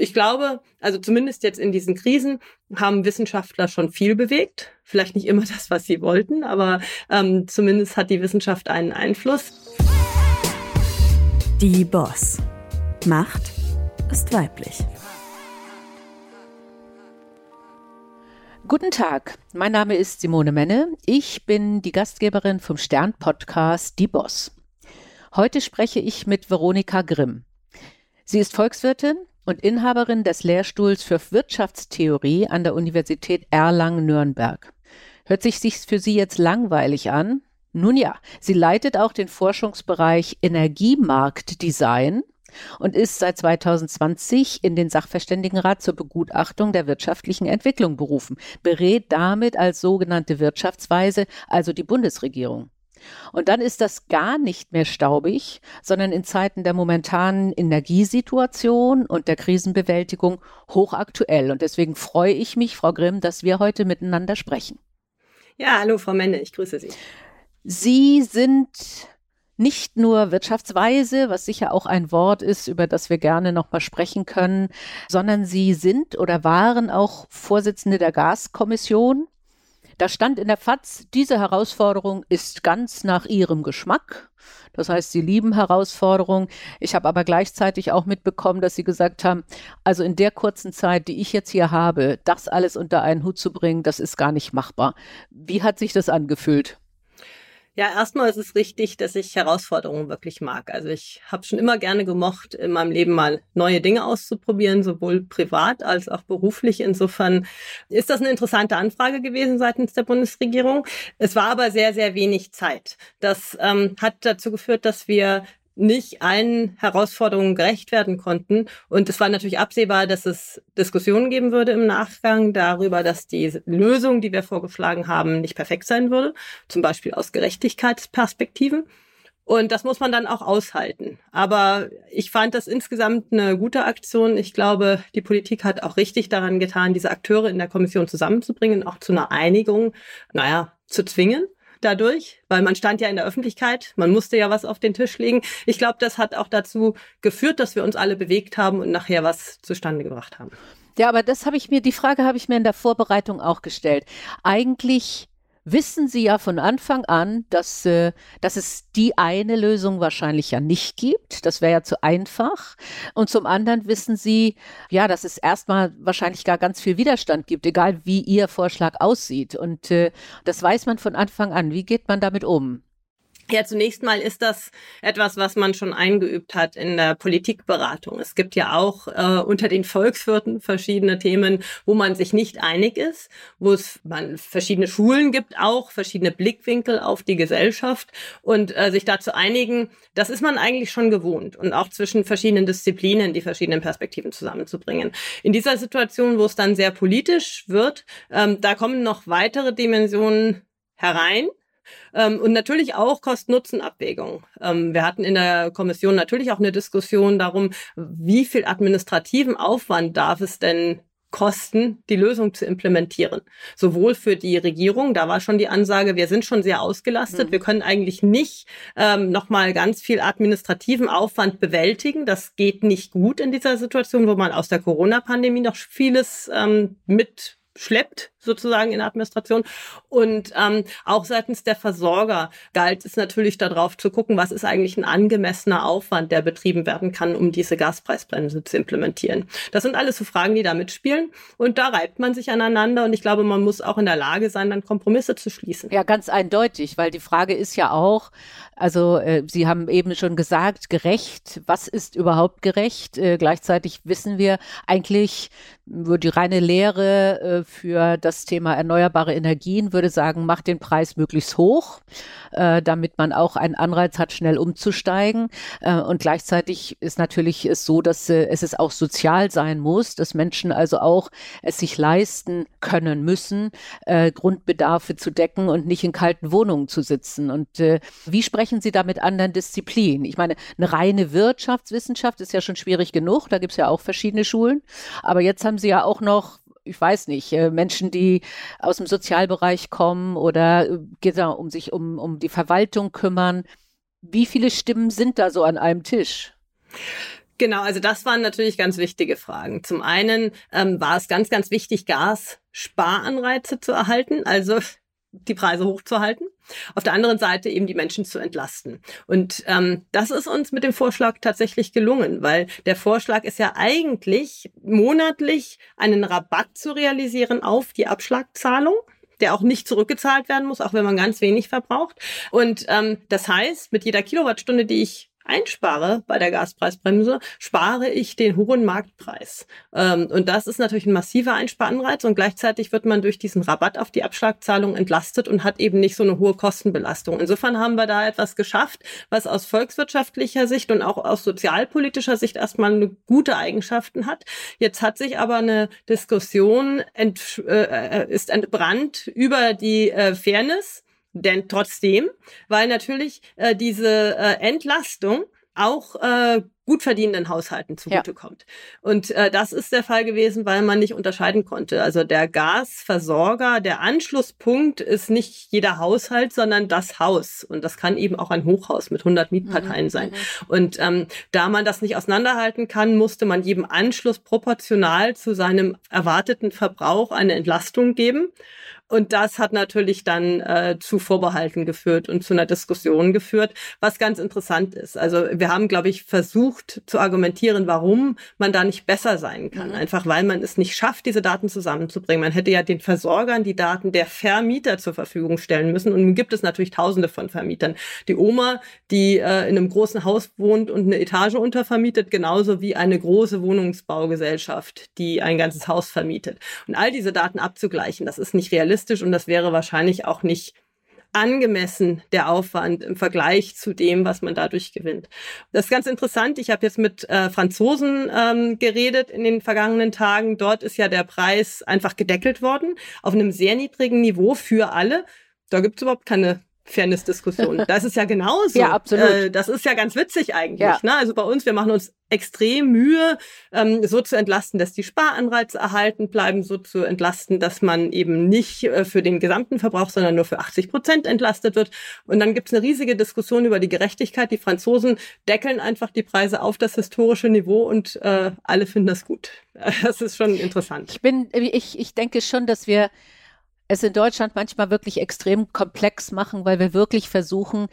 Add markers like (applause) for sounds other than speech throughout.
ich glaube, also zumindest jetzt in diesen Krisen haben Wissenschaftler schon viel bewegt. Vielleicht nicht immer (laughs) das, was sie wollten, aber ähm, zumindest hat die Wissenschaft einen Einfluss. Die Boss. Macht ist weiblich. Guten Tag, mein Name ist Simone Menne. Ich bin die Gastgeberin vom Stern-Podcast Die Boss. Heute spreche ich mit Veronika Grimm. Sie ist Volkswirtin, und Inhaberin des Lehrstuhls für Wirtschaftstheorie an der Universität Erlangen-Nürnberg. Hört sich sich's für Sie jetzt langweilig an? Nun ja, sie leitet auch den Forschungsbereich Energiemarktdesign und ist seit 2020 in den Sachverständigenrat zur Begutachtung der wirtschaftlichen Entwicklung berufen, berät damit als sogenannte Wirtschaftsweise also die Bundesregierung. Und dann ist das gar nicht mehr staubig, sondern in Zeiten der momentanen Energiesituation und der Krisenbewältigung hochaktuell. Und deswegen freue ich mich, Frau Grimm, dass wir heute miteinander sprechen. Ja, hallo, Frau Menne, ich grüße Sie. Sie sind nicht nur wirtschaftsweise, was sicher auch ein Wort ist, über das wir gerne nochmal sprechen können, sondern Sie sind oder waren auch Vorsitzende der Gaskommission da stand in der FAZ, diese Herausforderung ist ganz nach ihrem Geschmack. Das heißt, sie lieben Herausforderungen. Ich habe aber gleichzeitig auch mitbekommen, dass sie gesagt haben, also in der kurzen Zeit, die ich jetzt hier habe, das alles unter einen Hut zu bringen, das ist gar nicht machbar. Wie hat sich das angefühlt? Ja, erstmal ist es richtig, dass ich Herausforderungen wirklich mag. Also ich habe schon immer gerne gemocht, in meinem Leben mal neue Dinge auszuprobieren, sowohl privat als auch beruflich. Insofern ist das eine interessante Anfrage gewesen seitens der Bundesregierung. Es war aber sehr, sehr wenig Zeit. Das ähm, hat dazu geführt, dass wir nicht allen Herausforderungen gerecht werden konnten. Und es war natürlich absehbar, dass es Diskussionen geben würde im Nachgang darüber, dass die Lösung, die wir vorgeschlagen haben, nicht perfekt sein würde, zum Beispiel aus Gerechtigkeitsperspektiven. Und das muss man dann auch aushalten. Aber ich fand das insgesamt eine gute Aktion. Ich glaube, die Politik hat auch richtig daran getan, diese Akteure in der Kommission zusammenzubringen, auch zu einer Einigung, naja, zu zwingen dadurch, weil man stand ja in der Öffentlichkeit, man musste ja was auf den Tisch legen. Ich glaube, das hat auch dazu geführt, dass wir uns alle bewegt haben und nachher was zustande gebracht haben. Ja, aber das habe ich mir, die Frage habe ich mir in der Vorbereitung auch gestellt. Eigentlich wissen Sie ja von Anfang an, dass, äh, dass es die eine Lösung wahrscheinlich ja nicht gibt. Das wäre ja zu einfach. Und zum anderen wissen Sie, ja, dass es erstmal wahrscheinlich gar ganz viel Widerstand gibt, egal wie Ihr Vorschlag aussieht. Und äh, das weiß man von Anfang an. Wie geht man damit um? Ja, zunächst mal ist das etwas, was man schon eingeübt hat in der Politikberatung. Es gibt ja auch äh, unter den Volkswirten verschiedene Themen, wo man sich nicht einig ist, wo es man verschiedene Schulen gibt, auch verschiedene Blickwinkel auf die Gesellschaft und äh, sich dazu einigen, das ist man eigentlich schon gewohnt und auch zwischen verschiedenen Disziplinen die verschiedenen Perspektiven zusammenzubringen. In dieser Situation, wo es dann sehr politisch wird, ähm, da kommen noch weitere Dimensionen herein und natürlich auch Kosten-Nutzen-Abwägung. Ähm, wir hatten in der Kommission natürlich auch eine Diskussion darum, wie viel administrativen Aufwand darf es denn kosten, die Lösung zu implementieren. Sowohl für die Regierung, da war schon die Ansage, wir sind schon sehr ausgelastet, mhm. wir können eigentlich nicht ähm, nochmal ganz viel administrativen Aufwand bewältigen. Das geht nicht gut in dieser Situation, wo man aus der Corona-Pandemie noch vieles ähm, mit schleppt sozusagen in der Administration. Und ähm, auch seitens der Versorger galt es natürlich darauf zu gucken, was ist eigentlich ein angemessener Aufwand, der betrieben werden kann, um diese Gaspreisbremse zu implementieren. Das sind alles so Fragen, die da mitspielen. Und da reibt man sich aneinander. Und ich glaube, man muss auch in der Lage sein, dann Kompromisse zu schließen. Ja, ganz eindeutig, weil die Frage ist ja auch, also äh, Sie haben eben schon gesagt, gerecht. Was ist überhaupt gerecht? Äh, gleichzeitig wissen wir eigentlich, die reine Lehre äh, für das das Thema erneuerbare Energien, würde sagen, macht den Preis möglichst hoch, äh, damit man auch einen Anreiz hat, schnell umzusteigen. Äh, und gleichzeitig ist natürlich es so, dass äh, es auch sozial sein muss, dass Menschen also auch es sich leisten können müssen, äh, Grundbedarfe zu decken und nicht in kalten Wohnungen zu sitzen. Und äh, wie sprechen Sie da mit anderen Disziplinen? Ich meine, eine reine Wirtschaftswissenschaft ist ja schon schwierig genug, da gibt es ja auch verschiedene Schulen. Aber jetzt haben Sie ja auch noch ich weiß nicht, äh, Menschen, die aus dem Sozialbereich kommen oder äh, um sich um, um die Verwaltung kümmern. Wie viele Stimmen sind da so an einem Tisch? Genau, also das waren natürlich ganz wichtige Fragen. Zum einen ähm, war es ganz, ganz wichtig, Gassparanreize zu erhalten, also die Preise hochzuhalten. Auf der anderen Seite eben die Menschen zu entlasten. Und ähm, das ist uns mit dem Vorschlag tatsächlich gelungen, weil der Vorschlag ist ja eigentlich monatlich einen Rabatt zu realisieren auf die Abschlagzahlung der auch nicht zurückgezahlt werden muss, auch wenn man ganz wenig verbraucht. Und ähm, das heißt, mit jeder Kilowattstunde, die ich einspare bei der Gaspreisbremse, spare ich den hohen Marktpreis. Ähm, und das ist natürlich ein massiver Einsparanreiz und gleichzeitig wird man durch diesen Rabatt auf die Abschlagzahlung entlastet und hat eben nicht so eine hohe Kostenbelastung. Insofern haben wir da etwas geschafft, was aus volkswirtschaftlicher Sicht und auch aus sozialpolitischer Sicht erstmal eine gute Eigenschaften hat. Jetzt hat sich aber eine Diskussion ent, äh, äh ist entbrannt über die äh, Fairness denn trotzdem, weil natürlich äh, diese äh, Entlastung auch äh, gut verdienenden Haushalten zugutekommt. Ja. Und äh, das ist der Fall gewesen, weil man nicht unterscheiden konnte. Also der Gasversorger, der Anschlusspunkt ist nicht jeder Haushalt, sondern das Haus. Und das kann eben auch ein Hochhaus mit 100 Mietparteien mhm. sein. Mhm. Und ähm, da man das nicht auseinanderhalten kann, musste man jedem Anschluss proportional zu seinem erwarteten Verbrauch eine Entlastung geben. Und das hat natürlich dann äh, zu Vorbehalten geführt und zu einer Diskussion geführt, was ganz interessant ist. Also wir haben, glaube ich, versucht zu argumentieren, warum man da nicht besser sein kann. Mhm. Einfach weil man es nicht schafft, diese Daten zusammenzubringen. Man hätte ja den Versorgern die Daten der Vermieter zur Verfügung stellen müssen. Und nun gibt es natürlich Tausende von Vermietern. Die Oma, die äh, in einem großen Haus wohnt und eine Etage untervermietet, genauso wie eine große Wohnungsbaugesellschaft, die ein ganzes Haus vermietet. Und all diese Daten abzugleichen, das ist nicht realistisch realistisch und das wäre wahrscheinlich auch nicht angemessen der Aufwand im Vergleich zu dem, was man dadurch gewinnt. Das ist ganz interessant. Ich habe jetzt mit äh, Franzosen ähm, geredet in den vergangenen Tagen. Dort ist ja der Preis einfach gedeckelt worden auf einem sehr niedrigen Niveau für alle. Da gibt es überhaupt keine Fairness-Diskussion. (laughs) Das ist ja genauso. ja, absolut. Äh, das ist ja ganz witzig eigentlich. Ja. Ne? Also bei uns, wir machen uns extrem Mühe, ähm, so zu entlasten, dass die Sparanreize erhalten bleiben, so zu entlasten, dass man eben nicht äh, für den gesamten Verbrauch, sondern nur für 80 Prozent entlastet wird. Und dann gibt es eine riesige Diskussion über die Gerechtigkeit. Die Franzosen deckeln einfach die Preise auf das historische Niveau und äh, alle finden das gut. (laughs) Das ist schon interessant. Ich bin, ich, ich denke schon, dass wir es in Deutschland manchmal wirklich extrem komplex machen, weil wir wirklich versuchen,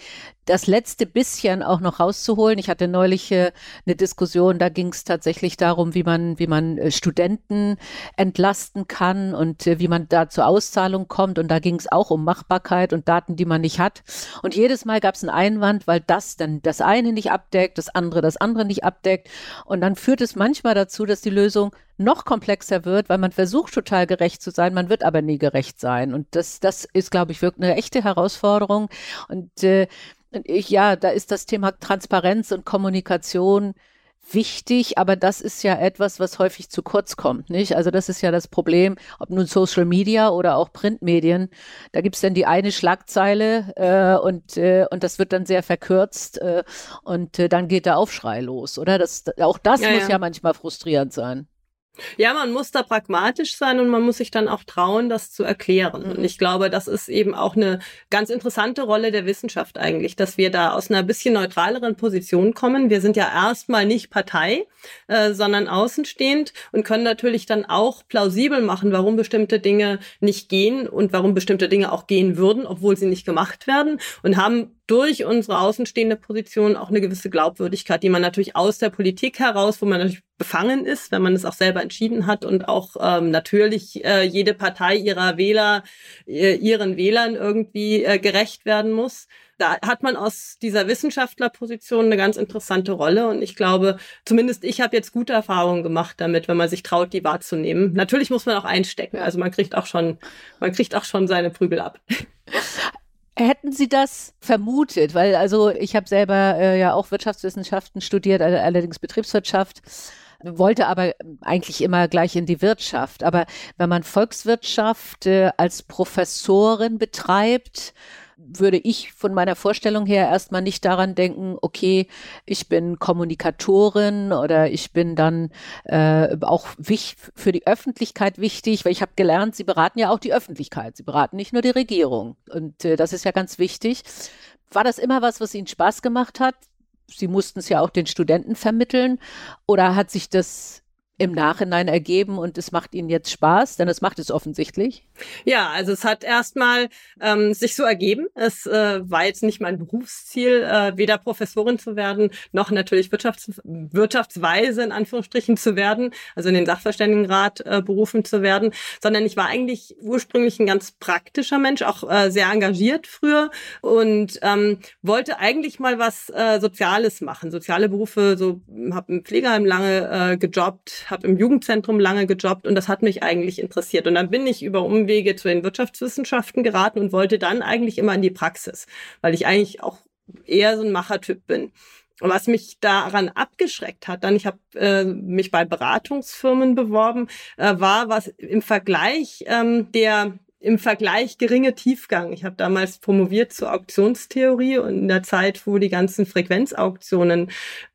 das letzte bisschen auch noch rauszuholen. Ich hatte neulich äh, eine Diskussion, da ging es tatsächlich darum, wie man, wie man äh, Studenten entlasten kann und äh, wie man da zur Auszahlung kommt. Und da ging es auch um Machbarkeit und Daten, die man nicht hat. Und jedes Mal gab es einen Einwand, weil das dann das eine nicht abdeckt, das andere das andere nicht abdeckt. Und dann führt es manchmal dazu, dass die Lösung noch komplexer wird, weil man versucht total gerecht zu sein, man wird aber nie gerecht sein. Und das, das ist, glaube ich, wirklich eine echte Herausforderung. Und äh, ich, ja, da ist das Thema Transparenz und Kommunikation wichtig, aber das ist ja etwas, was häufig zu kurz kommt, nicht? Also das ist ja das Problem, ob nun Social Media oder auch Printmedien. Da gibt's dann die eine Schlagzeile äh, und, äh, und das wird dann sehr verkürzt äh, und äh, dann geht der Aufschrei los, oder? Das, auch das ja, muss ja. ja manchmal frustrierend sein. Ja, man muss da pragmatisch sein und man muss sich dann auch trauen, das zu erklären. Mhm. Und ich glaube, das ist eben auch eine ganz interessante Rolle der Wissenschaft eigentlich, dass wir da aus einer bisschen neutraleren Position kommen. Wir sind ja erstmal nicht Partei, äh, sondern außenstehend und können natürlich dann auch plausibel machen, warum bestimmte Dinge nicht gehen und warum bestimmte Dinge auch gehen würden, obwohl sie nicht gemacht werden und haben durch unsere außenstehende Position auch eine gewisse Glaubwürdigkeit, die man natürlich aus der Politik heraus, wo man natürlich befangen ist, wenn man es auch selber entschieden hat und auch ähm, natürlich äh, jede Partei ihrer Wähler, äh, ihren Wählern irgendwie äh, gerecht werden muss. Da hat man aus dieser Wissenschaftlerposition eine ganz interessante Rolle und ich glaube, zumindest ich habe jetzt gute Erfahrungen gemacht damit, wenn man sich traut, die wahrzunehmen. Natürlich muss man auch einstecken, also man kriegt auch schon, man kriegt auch schon seine Prügel ab. (laughs) Hätten Sie das vermutet? Weil also ich habe selber äh, ja auch Wirtschaftswissenschaften studiert, allerdings Betriebswirtschaft wollte aber eigentlich immer gleich in die Wirtschaft. Aber wenn man Volkswirtschaft äh, als Professorin betreibt, würde ich von meiner Vorstellung her erstmal nicht daran denken, okay, ich bin Kommunikatorin oder ich bin dann äh, auch wich, für die Öffentlichkeit wichtig, weil ich habe gelernt, sie beraten ja auch die Öffentlichkeit, sie beraten nicht nur die Regierung. Und äh, das ist ja ganz wichtig. War das immer was, was Ihnen Spaß gemacht hat? Sie mussten es ja auch den Studenten vermitteln. Oder hat sich das im Nachhinein ergeben und es macht Ihnen jetzt Spaß? Denn es macht es offensichtlich. Ja, also es hat erstmal ähm, sich so ergeben. Es äh, war jetzt nicht mein Berufsziel, äh, weder Professorin zu werden, noch natürlich Wirtschafts wirtschaftsweise in Anführungsstrichen zu werden, also in den Sachverständigenrat äh, berufen zu werden, sondern ich war eigentlich ursprünglich ein ganz praktischer Mensch, auch äh, sehr engagiert früher und ähm, wollte eigentlich mal was äh, Soziales machen, soziale Berufe. So habe im Pflegeheim lange äh, gejobbt, habe im Jugendzentrum lange gejobbt und das hat mich eigentlich interessiert. Und dann bin ich über Umwege zu den Wirtschaftswissenschaften geraten und wollte dann eigentlich immer in die Praxis, weil ich eigentlich auch eher so ein Machertyp bin. Und was mich daran abgeschreckt hat, dann ich habe äh, mich bei Beratungsfirmen beworben, äh, war was im Vergleich ähm, der im Vergleich geringe Tiefgang. Ich habe damals promoviert zur Auktionstheorie und in der Zeit, wo die ganzen Frequenzauktionen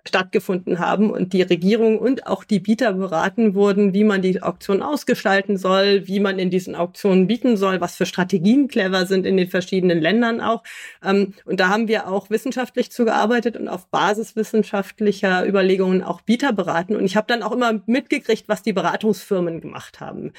stattgefunden haben und die Regierung und auch die Bieter beraten wurden, wie man die Auktion ausgestalten soll, wie man in diesen Auktionen bieten soll, was für Strategien clever sind in den verschiedenen Ländern auch. Ähm, und da haben wir auch wissenschaftlich zugearbeitet und auf Basis wissenschaftlicher Überlegungen auch Bieter beraten. Und ich habe dann auch immer mitgekriegt, was die Beratungsfirmen gemacht haben.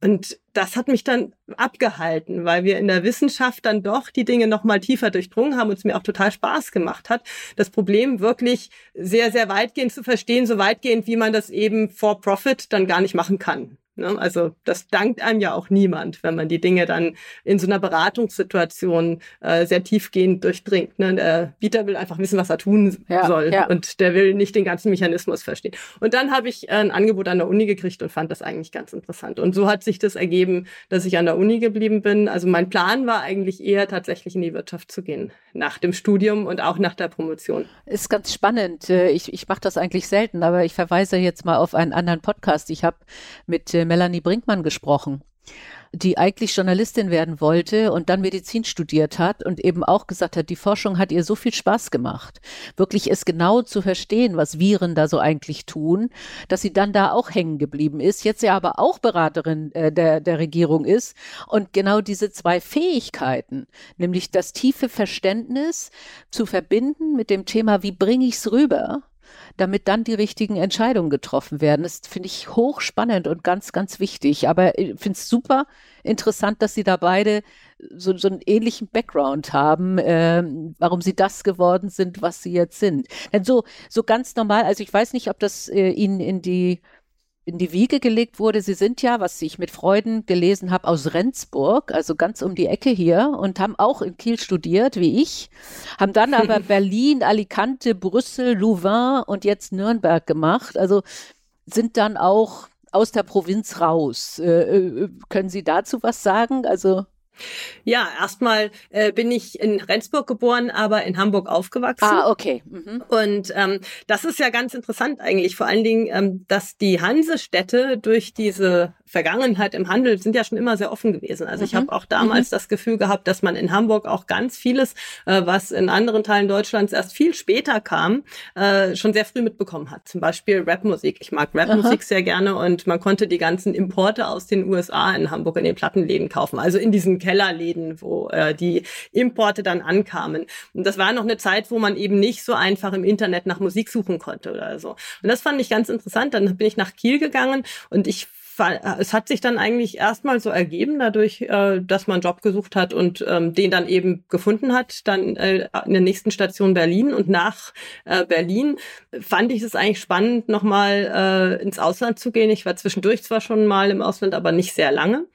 Und das hat mich dann abgehalten, weil wir in der Wissenschaft dann doch die Dinge noch mal tiefer durchdrungen haben und es mir auch total Spaß gemacht hat, das Problem wirklich sehr, sehr weitgehend zu verstehen, so weitgehend, wie man das eben for profit dann gar nicht machen kann. Ne? Also das dankt einem ja auch niemand, wenn man die Dinge dann in so einer Beratungssituation äh, sehr tiefgehend durchdringt. Ne? Der Bieter will einfach wissen, was er tun ja, soll ja. und der will nicht den ganzen Mechanismus verstehen. Und dann habe ich äh, ein Angebot an der Uni gekriegt und fand das eigentlich ganz interessant. Und so hat sich das ergeben, dass ich an der Uni geblieben bin. Also mein Plan war eigentlich eher tatsächlich in die Wirtschaft zu gehen nach dem Studium und auch nach der Promotion. Ist ganz spannend. Äh, ich, ich mache das eigentlich selten, aber ich verweise jetzt mal auf einen anderen Podcast. Ich habe mit äh, Melanie Brinkmann gesprochen die eigentlich Journalistin werden wollte und dann Medizin studiert hat und eben auch gesagt hat, die Forschung hat ihr so viel Spaß gemacht, wirklich es genau zu verstehen, was Viren da so eigentlich tun, dass sie dann da auch hängen geblieben ist, jetzt ja aber auch Beraterin äh, der, der Regierung ist und genau diese zwei Fähigkeiten, nämlich das tiefe Verständnis zu verbinden mit dem Thema, wie bringe ich es rüber, damit dann die richtigen Entscheidungen getroffen werden. Das finde ich hochspannend und ganz, ganz wichtig. Aber ich finde es super interessant, dass Sie da beide so, so einen ähnlichen Background haben, äh, warum Sie das geworden sind, was Sie jetzt sind. Denn so, so ganz normal, also ich weiß nicht, ob das äh, Ihnen in die in die Wiege gelegt wurde. Sie sind ja, was ich mit Freuden gelesen habe, aus Rendsburg, also ganz um die Ecke hier und haben auch in Kiel studiert, wie ich, haben dann aber (laughs) Berlin, Alicante, Brüssel, Louvain und jetzt Nürnberg gemacht. Also sind dann auch aus der Provinz raus. Äh, äh können Sie dazu was sagen? Also ja, erstmal äh, bin ich in Rendsburg geboren, aber in Hamburg aufgewachsen. Ah, okay. Mhm. Und ähm, das ist ja ganz interessant eigentlich, vor allen Dingen, ähm, dass die Hansestädte durch diese Vergangenheit im Handel sind ja schon immer sehr offen gewesen. Also mhm. ich habe auch damals mhm. das Gefühl gehabt, dass man in Hamburg auch ganz vieles, äh, was in anderen Teilen Deutschlands erst viel später kam, äh, schon sehr früh mitbekommen hat. Zum Beispiel Rapmusik. Ich mag Rapmusik sehr gerne und man konnte die ganzen Importe aus den USA in Hamburg in den Plattenläden kaufen. Also in diesen Kellerläden, wo äh, die Importe dann ankamen. Und das war noch eine Zeit, wo man eben nicht so einfach im Internet nach Musik suchen konnte oder so. Und das fand ich ganz interessant. Dann bin ich nach Kiel gegangen und ich es hat sich dann eigentlich erstmal so ergeben, dadurch, äh, dass man einen Job gesucht hat und ähm, den dann eben gefunden hat, dann äh, in der nächsten Station Berlin. Und nach äh, Berlin fand ich es eigentlich spannend, nochmal ins Ausland zu gehen. Ich war zwischendurch zwar schon mal im Ausland, aber nicht sehr lange.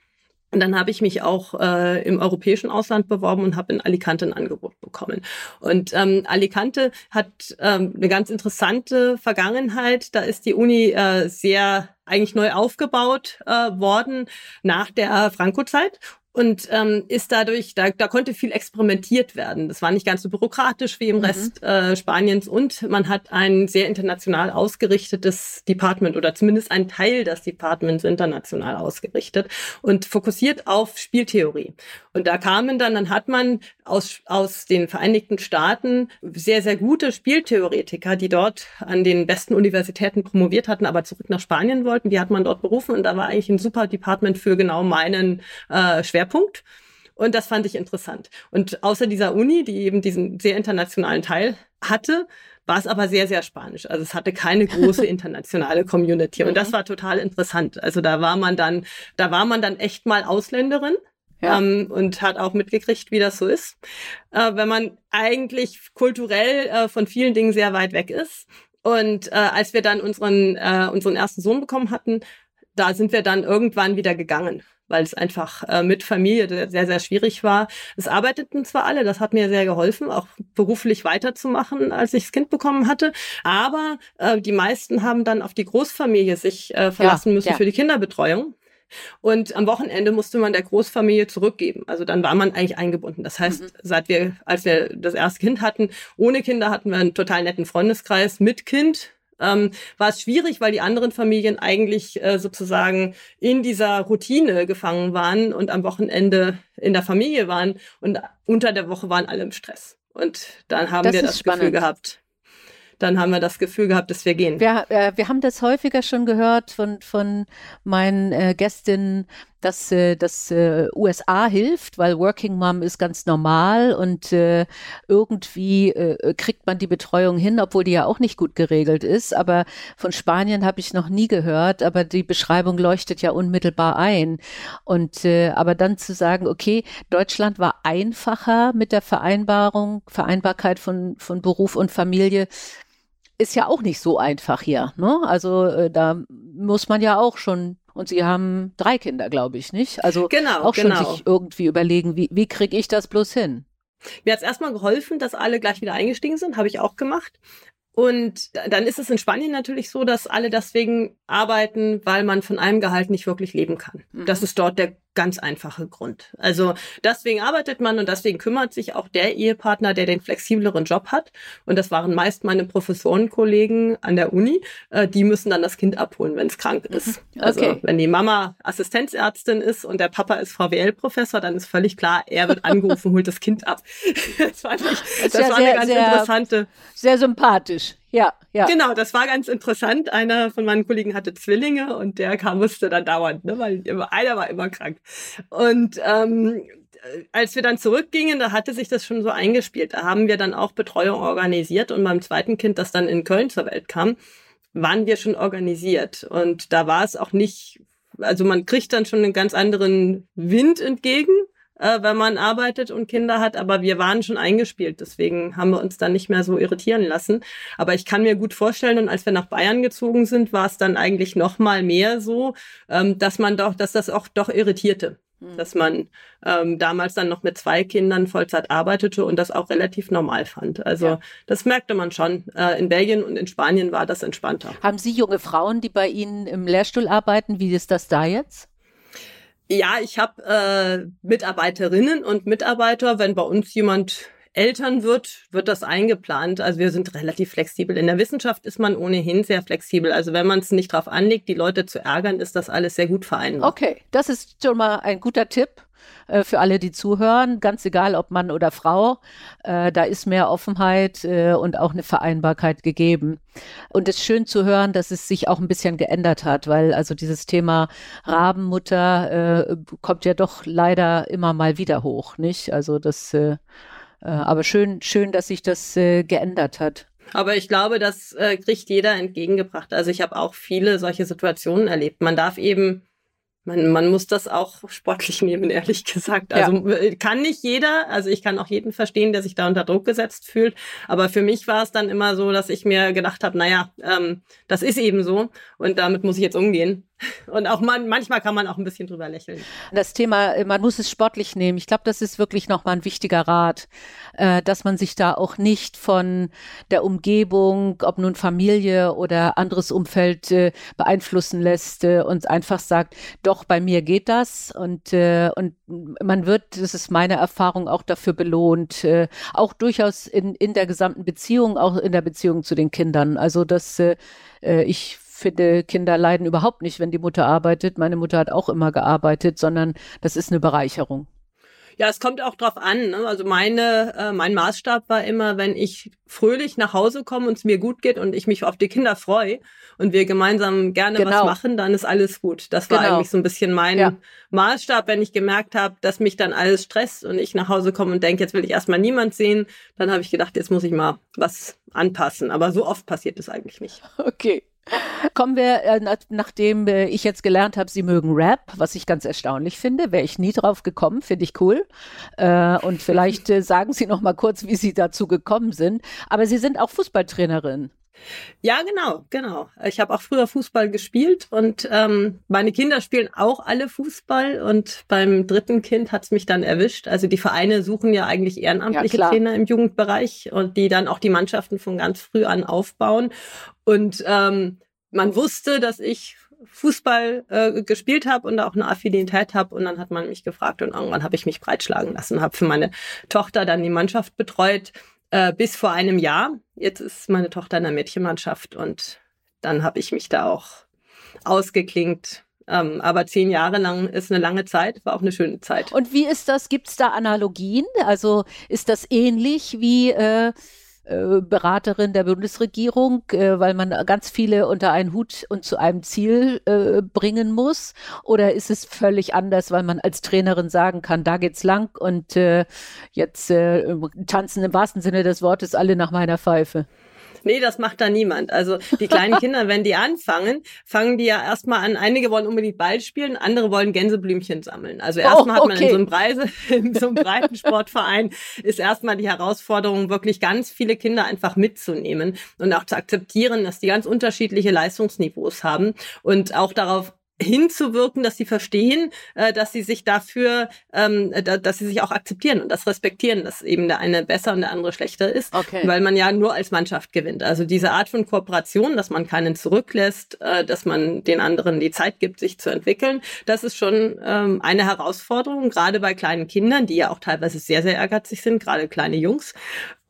Und dann habe ich mich auch äh, im europäischen Ausland beworben und habe in Alicante ein Angebot bekommen. Und ähm, Alicante hat ähm, eine ganz interessante Vergangenheit. Da ist die Uni äh, sehr eigentlich neu aufgebaut äh, worden nach der Franco-Zeit und ähm, ist dadurch, da, da konnte viel experimentiert werden. Das war nicht ganz so bürokratisch wie im mhm. Rest äh, Spaniens und man hat ein sehr international ausgerichtetes Department oder zumindest ein Teil des Departments international ausgerichtet und fokussiert auf Spieltheorie. Und da kamen dann, dann hat man aus, aus den Vereinigten Staaten sehr, sehr gute Spieltheoretiker, die dort an den besten Universitäten promoviert hatten, aber zurück nach Spanien wollten. Die hat man dort berufen und da war eigentlich ein super Department für genau meinen äh, Schwerpunkt. Und das fand ich interessant. Und außer dieser Uni, die eben diesen sehr internationalen Teil hatte, war es aber sehr, sehr spanisch. Also es hatte keine große (laughs) internationale Community. Und das mhm. war total interessant. Also da war man dann, da war man dann echt mal Ausländerin. Ja. Ähm, und hat auch mitgekriegt, wie das so ist, äh, wenn man eigentlich kulturell äh, von vielen Dingen sehr weit weg ist. Und äh, als wir dann unseren, äh, unseren ersten Sohn bekommen hatten, da sind wir dann irgendwann wieder gegangen weil es einfach äh, mit Familie sehr, sehr schwierig war. Es arbeiteten zwar alle, das hat mir sehr geholfen, auch beruflich weiterzumachen, als ich das Kind bekommen hatte, aber äh, die meisten haben dann auf die Großfamilie sich äh, verlassen ja, müssen ja. für die Kinderbetreuung. Und am Wochenende musste man der Großfamilie zurückgeben. Also dann war man eigentlich eingebunden. Das heißt, mhm. seit wir, als wir das erste Kind hatten, ohne Kinder hatten wir einen total netten Freundeskreis mit Kind ähm, war es schwierig, weil die anderen Familien eigentlich äh, sozusagen in dieser Routine gefangen waren und am Wochenende in der Familie waren und unter der Woche waren alle im Stress. Und dann haben das wir das spannend. Gefühl gehabt, dann haben wir das Gefühl gehabt, dass wir gehen. Wir, äh, wir haben das häufiger schon gehört von, von meinen äh, Gästinnen, dass äh, das äh, USA hilft, weil Working Mom ist ganz normal und äh, irgendwie äh, kriegt man die Betreuung hin, obwohl die ja auch nicht gut geregelt ist. Aber von Spanien habe ich noch nie gehört, aber die Beschreibung leuchtet ja unmittelbar ein. Und äh, aber dann zu sagen, okay, Deutschland war einfacher mit der Vereinbarung, Vereinbarkeit von, von Beruf und Familie ist ja auch nicht so einfach hier. Ne? Also äh, da muss man ja auch schon und sie haben drei Kinder, glaube ich, nicht? Also genau, auch schon genau. sich irgendwie überlegen, wie, wie kriege ich das bloß hin? Mir hat es erstmal geholfen, dass alle gleich wieder eingestiegen sind, habe ich auch gemacht. Und dann ist es in Spanien natürlich so, dass alle deswegen arbeiten, weil man von einem Gehalt nicht wirklich leben kann. Mhm. Das ist dort der ganz einfache Grund. Also deswegen arbeitet man und deswegen kümmert sich auch der Ehepartner, der den flexibleren Job hat. Und das waren meist meine Professorenkollegen an der Uni. Äh, die müssen dann das Kind abholen, wenn es krank ist. Mhm. Also okay. Also wenn die Mama Assistenzärztin ist und der Papa ist VWL-Professor, dann ist völlig klar, er wird angerufen, (laughs) holt das Kind ab. (laughs) das fand ich, das, das ja war sehr, eine ganz sehr, interessante. Sehr sympathisch. Ja, ja. Genau, das war ganz interessant. Einer von meinen Kollegen hatte Zwillinge und der kam, musste dann dauernd, ne, weil immer, einer war immer krank. Und ähm, als wir dann zurückgingen, da hatte sich das schon so eingespielt. Da haben wir dann auch Betreuung organisiert und beim zweiten Kind, das dann in Köln zur Welt kam, waren wir schon organisiert. Und da war es auch nicht, also man kriegt dann schon einen ganz anderen Wind entgegen äh, wenn man arbeitet und Kinder hat, aber wir waren schon eingespielt, deswegen haben wir uns dann nicht mehr so irritieren lassen. Aber ich kann mir gut vorstellen, und als wir nach Bayern gezogen sind, war es dann eigentlich noch mal mehr so, ähm, dass man doch, dass das auch doch irritierte hm. dass man ähm, damals dann noch mit zwei Kindern Vollzeit arbeitete und das auch relativ normal fand. Also ja. das merkte man schon. Äh, in Belgien und in Spanien war das entspannter. Haben Sie junge Frauen, die bei Ihnen im Lehrstuhl arbeiten? Wie ist das da jetzt? Ja, ich habe äh, Mitarbeiterinnen und Mitarbeiter. Wenn bei uns jemand Eltern wird, wird das eingeplant. Also wir sind relativ flexibel. In der Wissenschaft ist man ohnehin sehr flexibel. Also wenn man es nicht drauf anlegt, die Leute zu ärgern, ist das alles sehr gut vereinbar. Okay, das ist schon mal ein guter Tipp. Äh, für alle, die zuhören, ganz egal ob Mann oder Frau, äh, da ist mehr Offenheit äh, und auch eine Vereinbarkeit gegeben. Und es ist schön zu hören, dass es sich auch ein bisschen geändert hat, weil also dieses Thema Rabenmutter äh, kommt ja doch leider immer mal wieder hoch, nicht? Also das, äh, aber schön, schön, dass sich das geändert hat. Aber ich glaube, das äh, kriegt jeder entgegengebracht. Also ich habe auch viele solche Situationen erlebt. Man darf eben man, man muss das auch sportlich (laughs) nehmen, ehrlich gesagt. Also ja. Äh, kann nicht jeder, also ich kann auch jeden verstehen, der sich da unter Druck gesetzt fühlt. Aber für mich war es dann immer so, dass ich mir gedacht habe, naja, ähm, das ist eben so und damit muss ich jetzt umgehen. Und auch man, manchmal kann man auch ein bisschen drüber lächeln. Das Thema, man muss es sportlich nehmen. Ich glaube, das ist wirklich nochmal ein wichtiger Rat, äh, dass man sich da auch nicht von der Umgebung, ob nun Familie oder anderes Umfeld äh, beeinflussen lässt äh, und einfach sagt, doch, bei mir geht das. Und, äh, und man wird, das ist meine Erfahrung, auch dafür belohnt. Äh, auch durchaus in, in der gesamten Beziehung, auch in der Beziehung zu den Kindern. Also das, äh, ich finde, Kinder leiden überhaupt nicht, wenn die Mutter arbeitet. Meine Mutter hat auch immer gearbeitet, sondern das ist eine Bereicherung. Ja, es kommt auch drauf an. Ne? Also meine, äh, mein Maßstab war immer, wenn ich fröhlich nach Hause komme und es mir gut geht und ich mich auf die Kinder freue und wir gemeinsam gerne genau. was machen, dann ist alles gut. Das war genau. eigentlich so ein bisschen mein ja. Maßstab, wenn ich gemerkt habe, dass mich dann alles stresst und ich nach Hause komme und denke, jetzt will ich erstmal niemand sehen, dann habe ich gedacht, jetzt muss ich mal was anpassen. Aber so oft passiert es eigentlich nicht. (laughs) Okay. Kommen wir, äh, nachdem äh, ich jetzt gelernt habe, Sie mögen Rap, was ich ganz erstaunlich finde, wäre ich nie drauf gekommen, finde ich cool. Äh, und vielleicht sagen Sie noch mal kurz, wie Sie dazu gekommen sind. Aber Sie sind auch Fußballtrainerin. Ja, genau, genau. Ich habe auch früher Fußball gespielt und ähm, meine Kinder spielen auch alle Fußball und beim dritten Kind hat's mich dann erwischt. Also die Vereine suchen ja eigentlich ehrenamtliche ja, Trainer im Jugendbereich und die dann auch die Mannschaften von ganz früh an aufbauen. Und ähm, man wusste, dass ich Fußball äh, gespielt habe und auch eine Affinität habe und dann hat man mich gefragt und irgendwann habe ich mich breitschlagen lassen, habe für meine Tochter dann die Mannschaft betreut äh, bis vor einem Jahr. Jetzt ist meine Tochter in der Mädchenmannschaft und dann habe ich mich da auch ausgeklingt. Ähm, aber zehn Jahre lang ist eine lange Zeit, war auch eine schöne Zeit. Und wie ist das? Gibt es da Analogien? Also ist das ähnlich wie äh, äh, Beraterin der Bundesregierung, äh, weil man ganz viele unter einen Hut und zu einem Ziel äh, bringen muss? Oder ist es völlig anders, weil man als Trainerin sagen kann, da geht's lang und äh, jetzt äh, tanzen im wahrsten Sinne des Wortes alle nach meiner Pfeife? Nee, das macht da niemand. Also die kleinen Kinder, (laughs) wenn die anfangen, fangen die ja erstmal an. Einige wollen unbedingt Ball spielen, andere wollen Gänseblümchen sammeln. Also erstmal oh, okay. hat man in so einem Preise, (laughs) in so einem Breitensportverein (laughs) ist erstmal die Herausforderung, wirklich ganz viele Kinder einfach mitzunehmen und auch zu akzeptieren, dass die ganz unterschiedliche Leistungsniveaus haben und auch darauf hinzuwirken, dass sie verstehen, äh, dass sie sich dafür, ähm, da, dass sie sich auch akzeptieren und das respektieren, dass eben der eine besser und der andere schlechter ist, okay. weil man ja nur als Mannschaft gewinnt. Also diese Art von Kooperation, dass man keinen zurücklässt, äh, dass man den anderen die Zeit gibt, sich zu entwickeln, das ist schon ähm, eine Herausforderung, gerade bei kleinen Kindern, die ja auch teilweise sehr, sehr ehrgeizig sind, gerade kleine Jungs.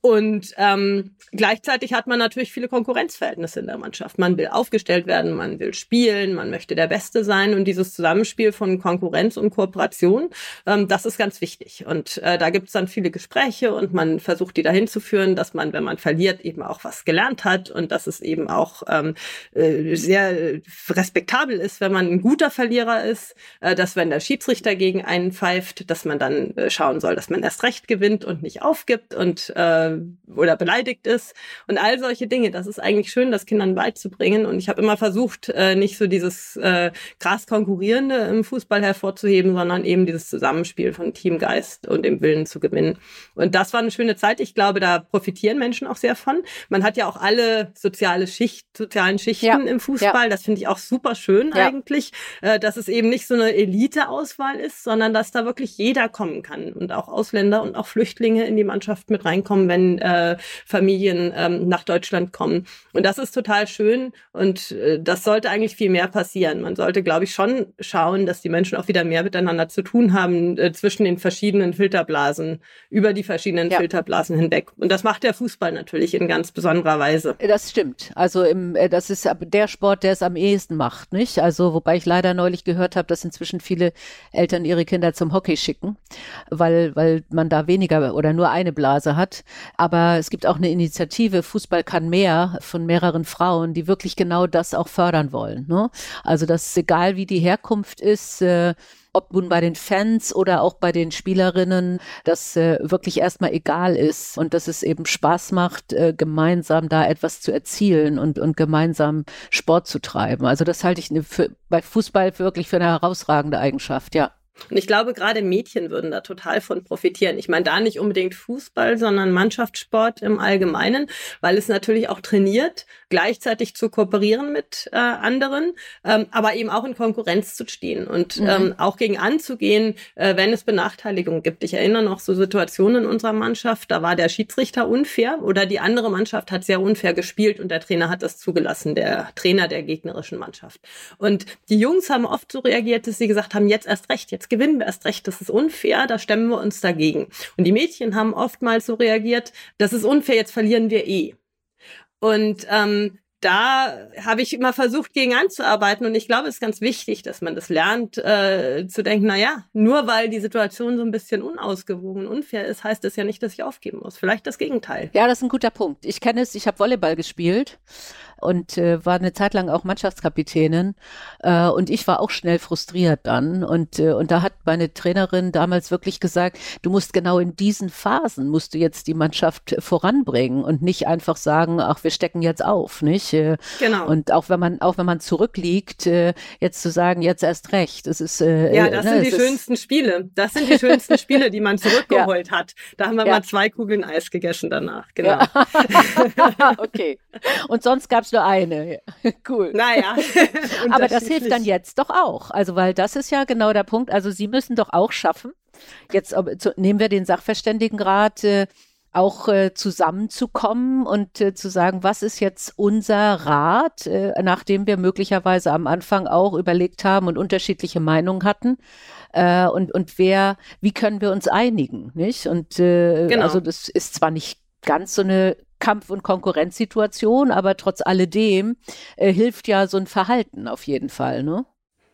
Und ähm, gleichzeitig hat man natürlich viele Konkurrenzverhältnisse in der Mannschaft. Man will aufgestellt werden, man will spielen, man möchte der Beste sein und dieses Zusammenspiel von Konkurrenz und Kooperation, ähm, das ist ganz wichtig. Und äh, da gibt es dann viele Gespräche und man versucht die dahin zu führen, dass man, wenn man verliert, eben auch was gelernt hat und dass es eben auch ähm, äh, sehr respektabel ist, wenn man ein guter Verlierer ist, äh, dass wenn der Schiedsrichter gegen einen pfeift, dass man dann äh, schauen soll, dass man erst recht gewinnt und nicht aufgibt und äh, oder beleidigt ist und all solche Dinge. Das ist eigentlich schön, das Kindern beizubringen. Und ich habe immer versucht, äh, nicht so dieses äh, krass konkurrierende im Fußball hervorzuheben, sondern eben dieses Zusammenspiel von Teamgeist und dem Willen zu gewinnen. Und das war eine schöne Zeit. Ich glaube, da profitieren Menschen auch sehr von. Man hat ja auch alle soziale Schicht, sozialen Schichten ja. im Fußball. Ja. Das finde ich auch super schön ja. eigentlich, äh, dass es eben nicht so eine Elite-Auswahl ist, sondern dass da wirklich jeder kommen kann und auch Ausländer und auch Flüchtlinge in die Mannschaft mit reinkommen, wenn wenn äh, Familien ähm, nach Deutschland kommen. Und das ist total schön und äh, das sollte eigentlich viel mehr passieren. Man sollte, glaube ich, schon schauen, dass die Menschen auch wieder mehr miteinander zu tun haben äh, zwischen den verschiedenen Filterblasen, über die verschiedenen ja. Filterblasen hinweg. Und das macht der Fußball natürlich in ganz besonderer Weise. Das stimmt. Also im, äh, das ist der Sport, der es am ehesten macht, nicht? Also wobei ich leider neulich gehört habe, dass inzwischen viele Eltern ihre Kinder zum Hockey schicken, weil weil man da weniger oder nur eine Blase hat. Aber es gibt auch eine Initiative, Fußball kann mehr, von mehreren Frauen, die wirklich genau das auch fördern wollen. Ne? Also, dass egal wie die Herkunft ist, äh, ob nun bei den Fans oder auch bei den Spielerinnen, das äh, wirklich erstmal egal ist und dass es eben Spaß macht, äh, gemeinsam da etwas zu erzielen und, und gemeinsam Sport zu treiben. Also das halte ich ne, für, bei Fußball wirklich für eine herausragende Eigenschaft, ja. Und ich glaube, gerade Mädchen würden da total von profitieren. Ich meine da nicht unbedingt Fußball, sondern Mannschaftssport im Allgemeinen, weil es natürlich auch trainiert, gleichzeitig zu kooperieren mit äh, anderen, ähm, aber eben auch in Konkurrenz zu stehen und mhm. ähm, auch gegen anzugehen, äh, wenn es Benachteiligungen gibt. Ich erinnere noch so Situationen in unserer Mannschaft, da war der Schiedsrichter unfair oder die andere Mannschaft hat sehr unfair gespielt und der Trainer hat das zugelassen, der Trainer der gegnerischen Mannschaft. Und die Jungs haben oft so reagiert, dass sie gesagt haben, jetzt erst recht, jetzt gewinnen wir erst recht, das ist unfair, da stemmen wir uns dagegen. Und die Mädchen haben oftmals so reagiert, das ist unfair, jetzt verlieren wir eh. Und ähm, da habe ich immer versucht, gegen anzuarbeiten. Und ich glaube, es ist ganz wichtig, dass man das lernt, äh, zu denken, na ja, nur weil die Situation so ein bisschen unausgewogen, unfair ist, heißt das ja nicht, dass ich aufgeben muss. Vielleicht das Gegenteil. Ja, das ist ein guter Punkt. Ich kenne es, ich habe Volleyball gespielt und äh, war eine Zeit lang auch Mannschaftskapitänin. Äh, und ich war auch schnell frustriert dann. Und, äh, und da hat meine Trainerin damals wirklich gesagt, du musst genau in diesen Phasen, musst du jetzt die Mannschaft voranbringen und nicht einfach sagen, ach, wir stecken jetzt auf, nicht? Äh, genau. Und auch wenn man, auch wenn man zurückliegt, äh, jetzt zu sagen, jetzt erst recht. Das ist, äh, ja, das ne, sind die schönsten Spiele. Das sind die schönsten Spiele, die man (laughs) zurückgeholt ja. hat. Da haben wir ja. mal zwei Kugeln Eis gegessen danach. Genau. Ja. (laughs) okay. Und sonst gab es nur eine. (laughs) cool. Naja. (laughs) Aber das hilft dann jetzt doch auch. Also, weil das ist ja genau der Punkt. Also, Sie müssen doch auch schaffen, jetzt nehmen wir den Sachverständigenrat, äh, auch äh, zusammenzukommen und äh, zu sagen, was ist jetzt unser Rat, äh, nachdem wir möglicherweise am Anfang auch überlegt haben und unterschiedliche Meinungen hatten. Äh, und, und wer, wie können wir uns einigen, nicht? Und äh, genau. also das ist zwar nicht ganz so eine Kampf- und Konkurrenzsituation, aber trotz alledem äh, hilft ja so ein Verhalten auf jeden Fall, ne?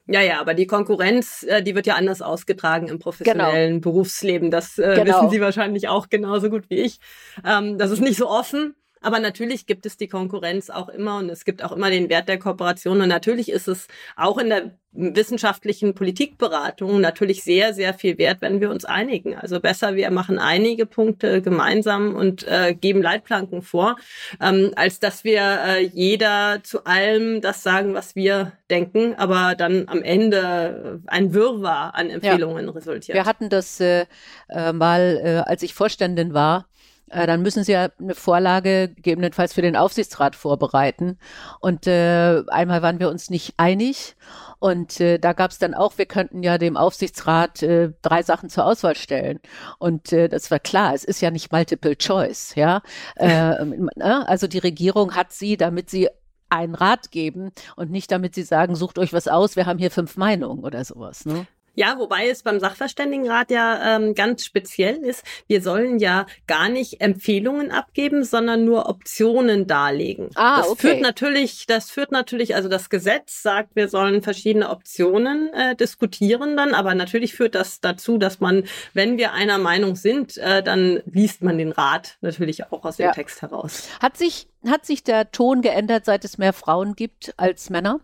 Ja, ja, aber die Konkurrenz, äh, die wird ja anders ausgetragen im professionellen genau. Berufsleben. Das äh, genau. wissen Sie wahrscheinlich auch genauso gut wie ich. Ähm, das ist nicht so offen. Aber natürlich gibt es die Konkurrenz auch immer und es gibt auch immer den Wert der Kooperation. Und natürlich ist es auch in der wissenschaftlichen Politikberatung natürlich sehr, sehr viel wert, wenn wir uns einigen. Also besser, wir machen einige Punkte gemeinsam und äh, geben Leitplanken vor, ähm, als dass wir äh, jeder zu allem das sagen, was wir denken, aber dann am Ende ein Wirrwarr an Empfehlungen ja. resultiert. Wir hatten das äh, äh mal, äh, als ich Vorständin war, äh, dann müssen Sie ja eine Vorlage gegebenenfalls für den Aufsichtsrat vorbereiten. Und äh, einmal waren wir uns nicht einig. Und äh, da gab es dann auch, wir könnten ja dem Aufsichtsrat äh, drei Sachen zur Auswahl stellen. Und äh, das war klar, es ist ja nicht Multiple Choice, ja. (laughs) Äh, also die Regierung hat sie, damit sie einen Rat geben und nicht damit sie sagen, sucht euch was aus, wir haben hier fünf Meinungen oder sowas. Ne? Ja, wobei es beim Sachverständigenrat ja ähm, ganz speziell ist. Wir sollen ja gar nicht Empfehlungen abgeben, sondern nur Optionen darlegen. Ah, das okay. führt natürlich, das führt natürlich, also das Gesetz sagt, wir sollen verschiedene Optionen äh, diskutieren dann, aber natürlich führt das dazu, dass man, wenn wir einer Meinung sind, äh, dann liest man den Rat natürlich auch aus dem ja. Text heraus. Hat sich, hat sich der Ton geändert, seit es mehr Frauen gibt als Männer?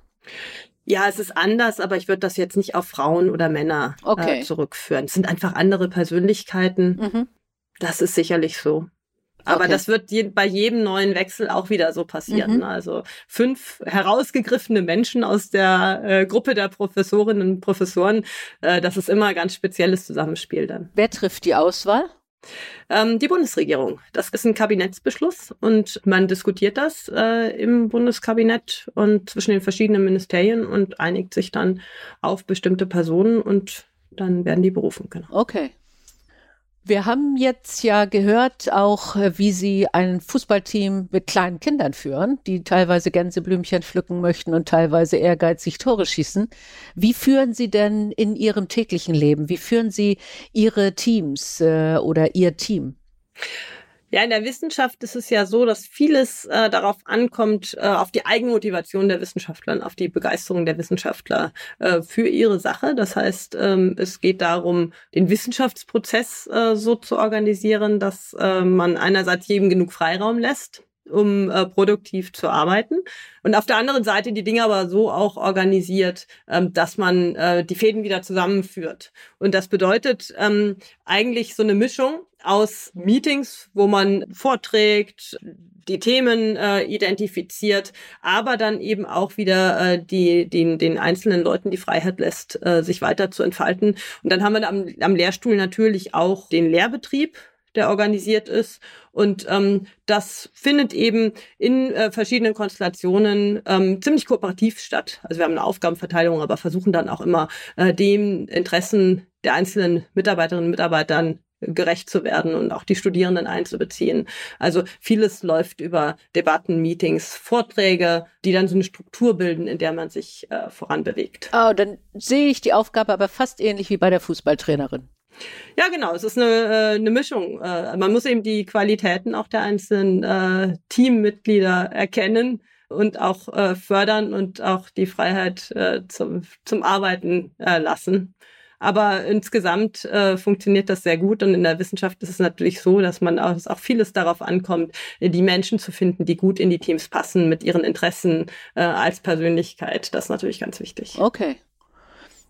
Ja, es ist anders, aber ich würde das jetzt nicht auf Frauen oder Männer äh, okay. äh, zurückführen. Es sind einfach andere Persönlichkeiten. Mhm. Das ist sicherlich so. Aber okay. das wird je, bei jedem neuen Wechsel auch wieder so passieren. Mhm. Also fünf herausgegriffene Menschen aus der äh, Gruppe der Professorinnen und Professoren, äh, das ist immer ein ganz spezielles Zusammenspiel dann. Wer trifft die Auswahl? Ähm, die Bundesregierung. Das ist ein Kabinettsbeschluss und man diskutiert das äh, im Bundeskabinett und zwischen den verschiedenen Ministerien und einigt sich dann auf bestimmte Personen und dann werden die berufen. Genau. Okay. Wir haben jetzt ja gehört auch, äh, wie Sie ein Fußballteam mit kleinen Kindern führen, die teilweise Gänseblümchen pflücken möchten und teilweise ehrgeizig Tore schießen. Wie führen Sie denn in Ihrem täglichen Leben? Wie führen Sie Ihre Teams äh, oder Ihr Team? Ja, in der Wissenschaft ist es ja so, dass vieles äh, darauf ankommt, äh, auf die Eigenmotivation der Wissenschaftler, auf die Begeisterung der Wissenschaftler äh, für ihre Sache. Das heißt, ähm, es geht darum, den Wissenschaftsprozess äh, so zu organisieren, dass äh, man einerseits jedem genug Freiraum lässt, um äh, produktiv zu arbeiten. Und auf der anderen Seite die Dinge aber so auch organisiert, ähm, dass man äh, die Fäden wieder zusammenführt. Und das bedeutet ähm, eigentlich so eine Mischung aus Meetings, wo man vorträgt, die Themen äh, identifiziert, aber dann eben auch wieder äh, die, den, den einzelnen Leuten die Freiheit lässt, äh, sich weiter zu entfalten. Und dann haben wir am, am Lehrstuhl natürlich auch den Lehrbetrieb, der organisiert ist. Und ähm, das findet eben in äh, verschiedenen Konstellationen ähm, ziemlich kooperativ statt. Also wir haben eine Aufgabenverteilung, aber versuchen dann auch immer äh, dem Interessen der einzelnen Mitarbeiterinnen und Mitarbeitern gerecht zu werden und auch die Studierenden einzubeziehen. Also vieles läuft über Debatten, Meetings, Vorträge, die dann so eine Struktur bilden, in der man sich äh, voranbewegt. Oh, dann sehe ich die Aufgabe aber fast ähnlich wie bei der Fußballtrainerin. Ja, genau. Es ist eine, äh, eine Mischung. Äh, man muss eben die Qualitäten auch der einzelnen äh, Teammitglieder erkennen und auch äh, fördern und auch die Freiheit äh, zum, zum Arbeiten äh, lassen. Aber insgesamt äh, funktioniert das sehr gut und in der Wissenschaft ist es natürlich so, dass man auch, dass auch vieles darauf ankommt, die Menschen zu finden, die gut in die Teams passen mit ihren Interessen äh, als Persönlichkeit. Das ist natürlich ganz wichtig. Okay.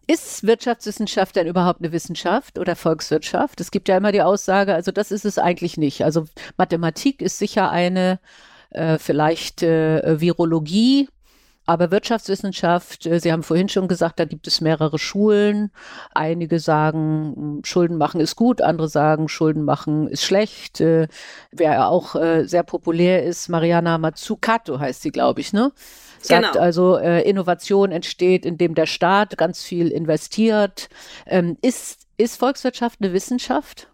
Ist Wirtschaftswissenschaft denn überhaupt eine Wissenschaft oder Volkswirtschaft? Es gibt ja immer die Aussage, also das ist es eigentlich nicht. Also Mathematik ist sicher eine, äh, vielleicht äh, Virologie, aber Wirtschaftswissenschaft, äh, Sie haben vorhin schon gesagt, da gibt es mehrere Schulen. Einige sagen, hm, Schulden machen ist gut, andere sagen, Schulden machen ist schlecht. Äh, wer auch äh, sehr populär ist, Mariana Mazzucato heißt sie, glaube ich, ne? sagt genau. also, Innovation entsteht, indem der Staat ganz viel investiert. Ähm, ist, ist Volkswirtschaft eine Wissenschaft?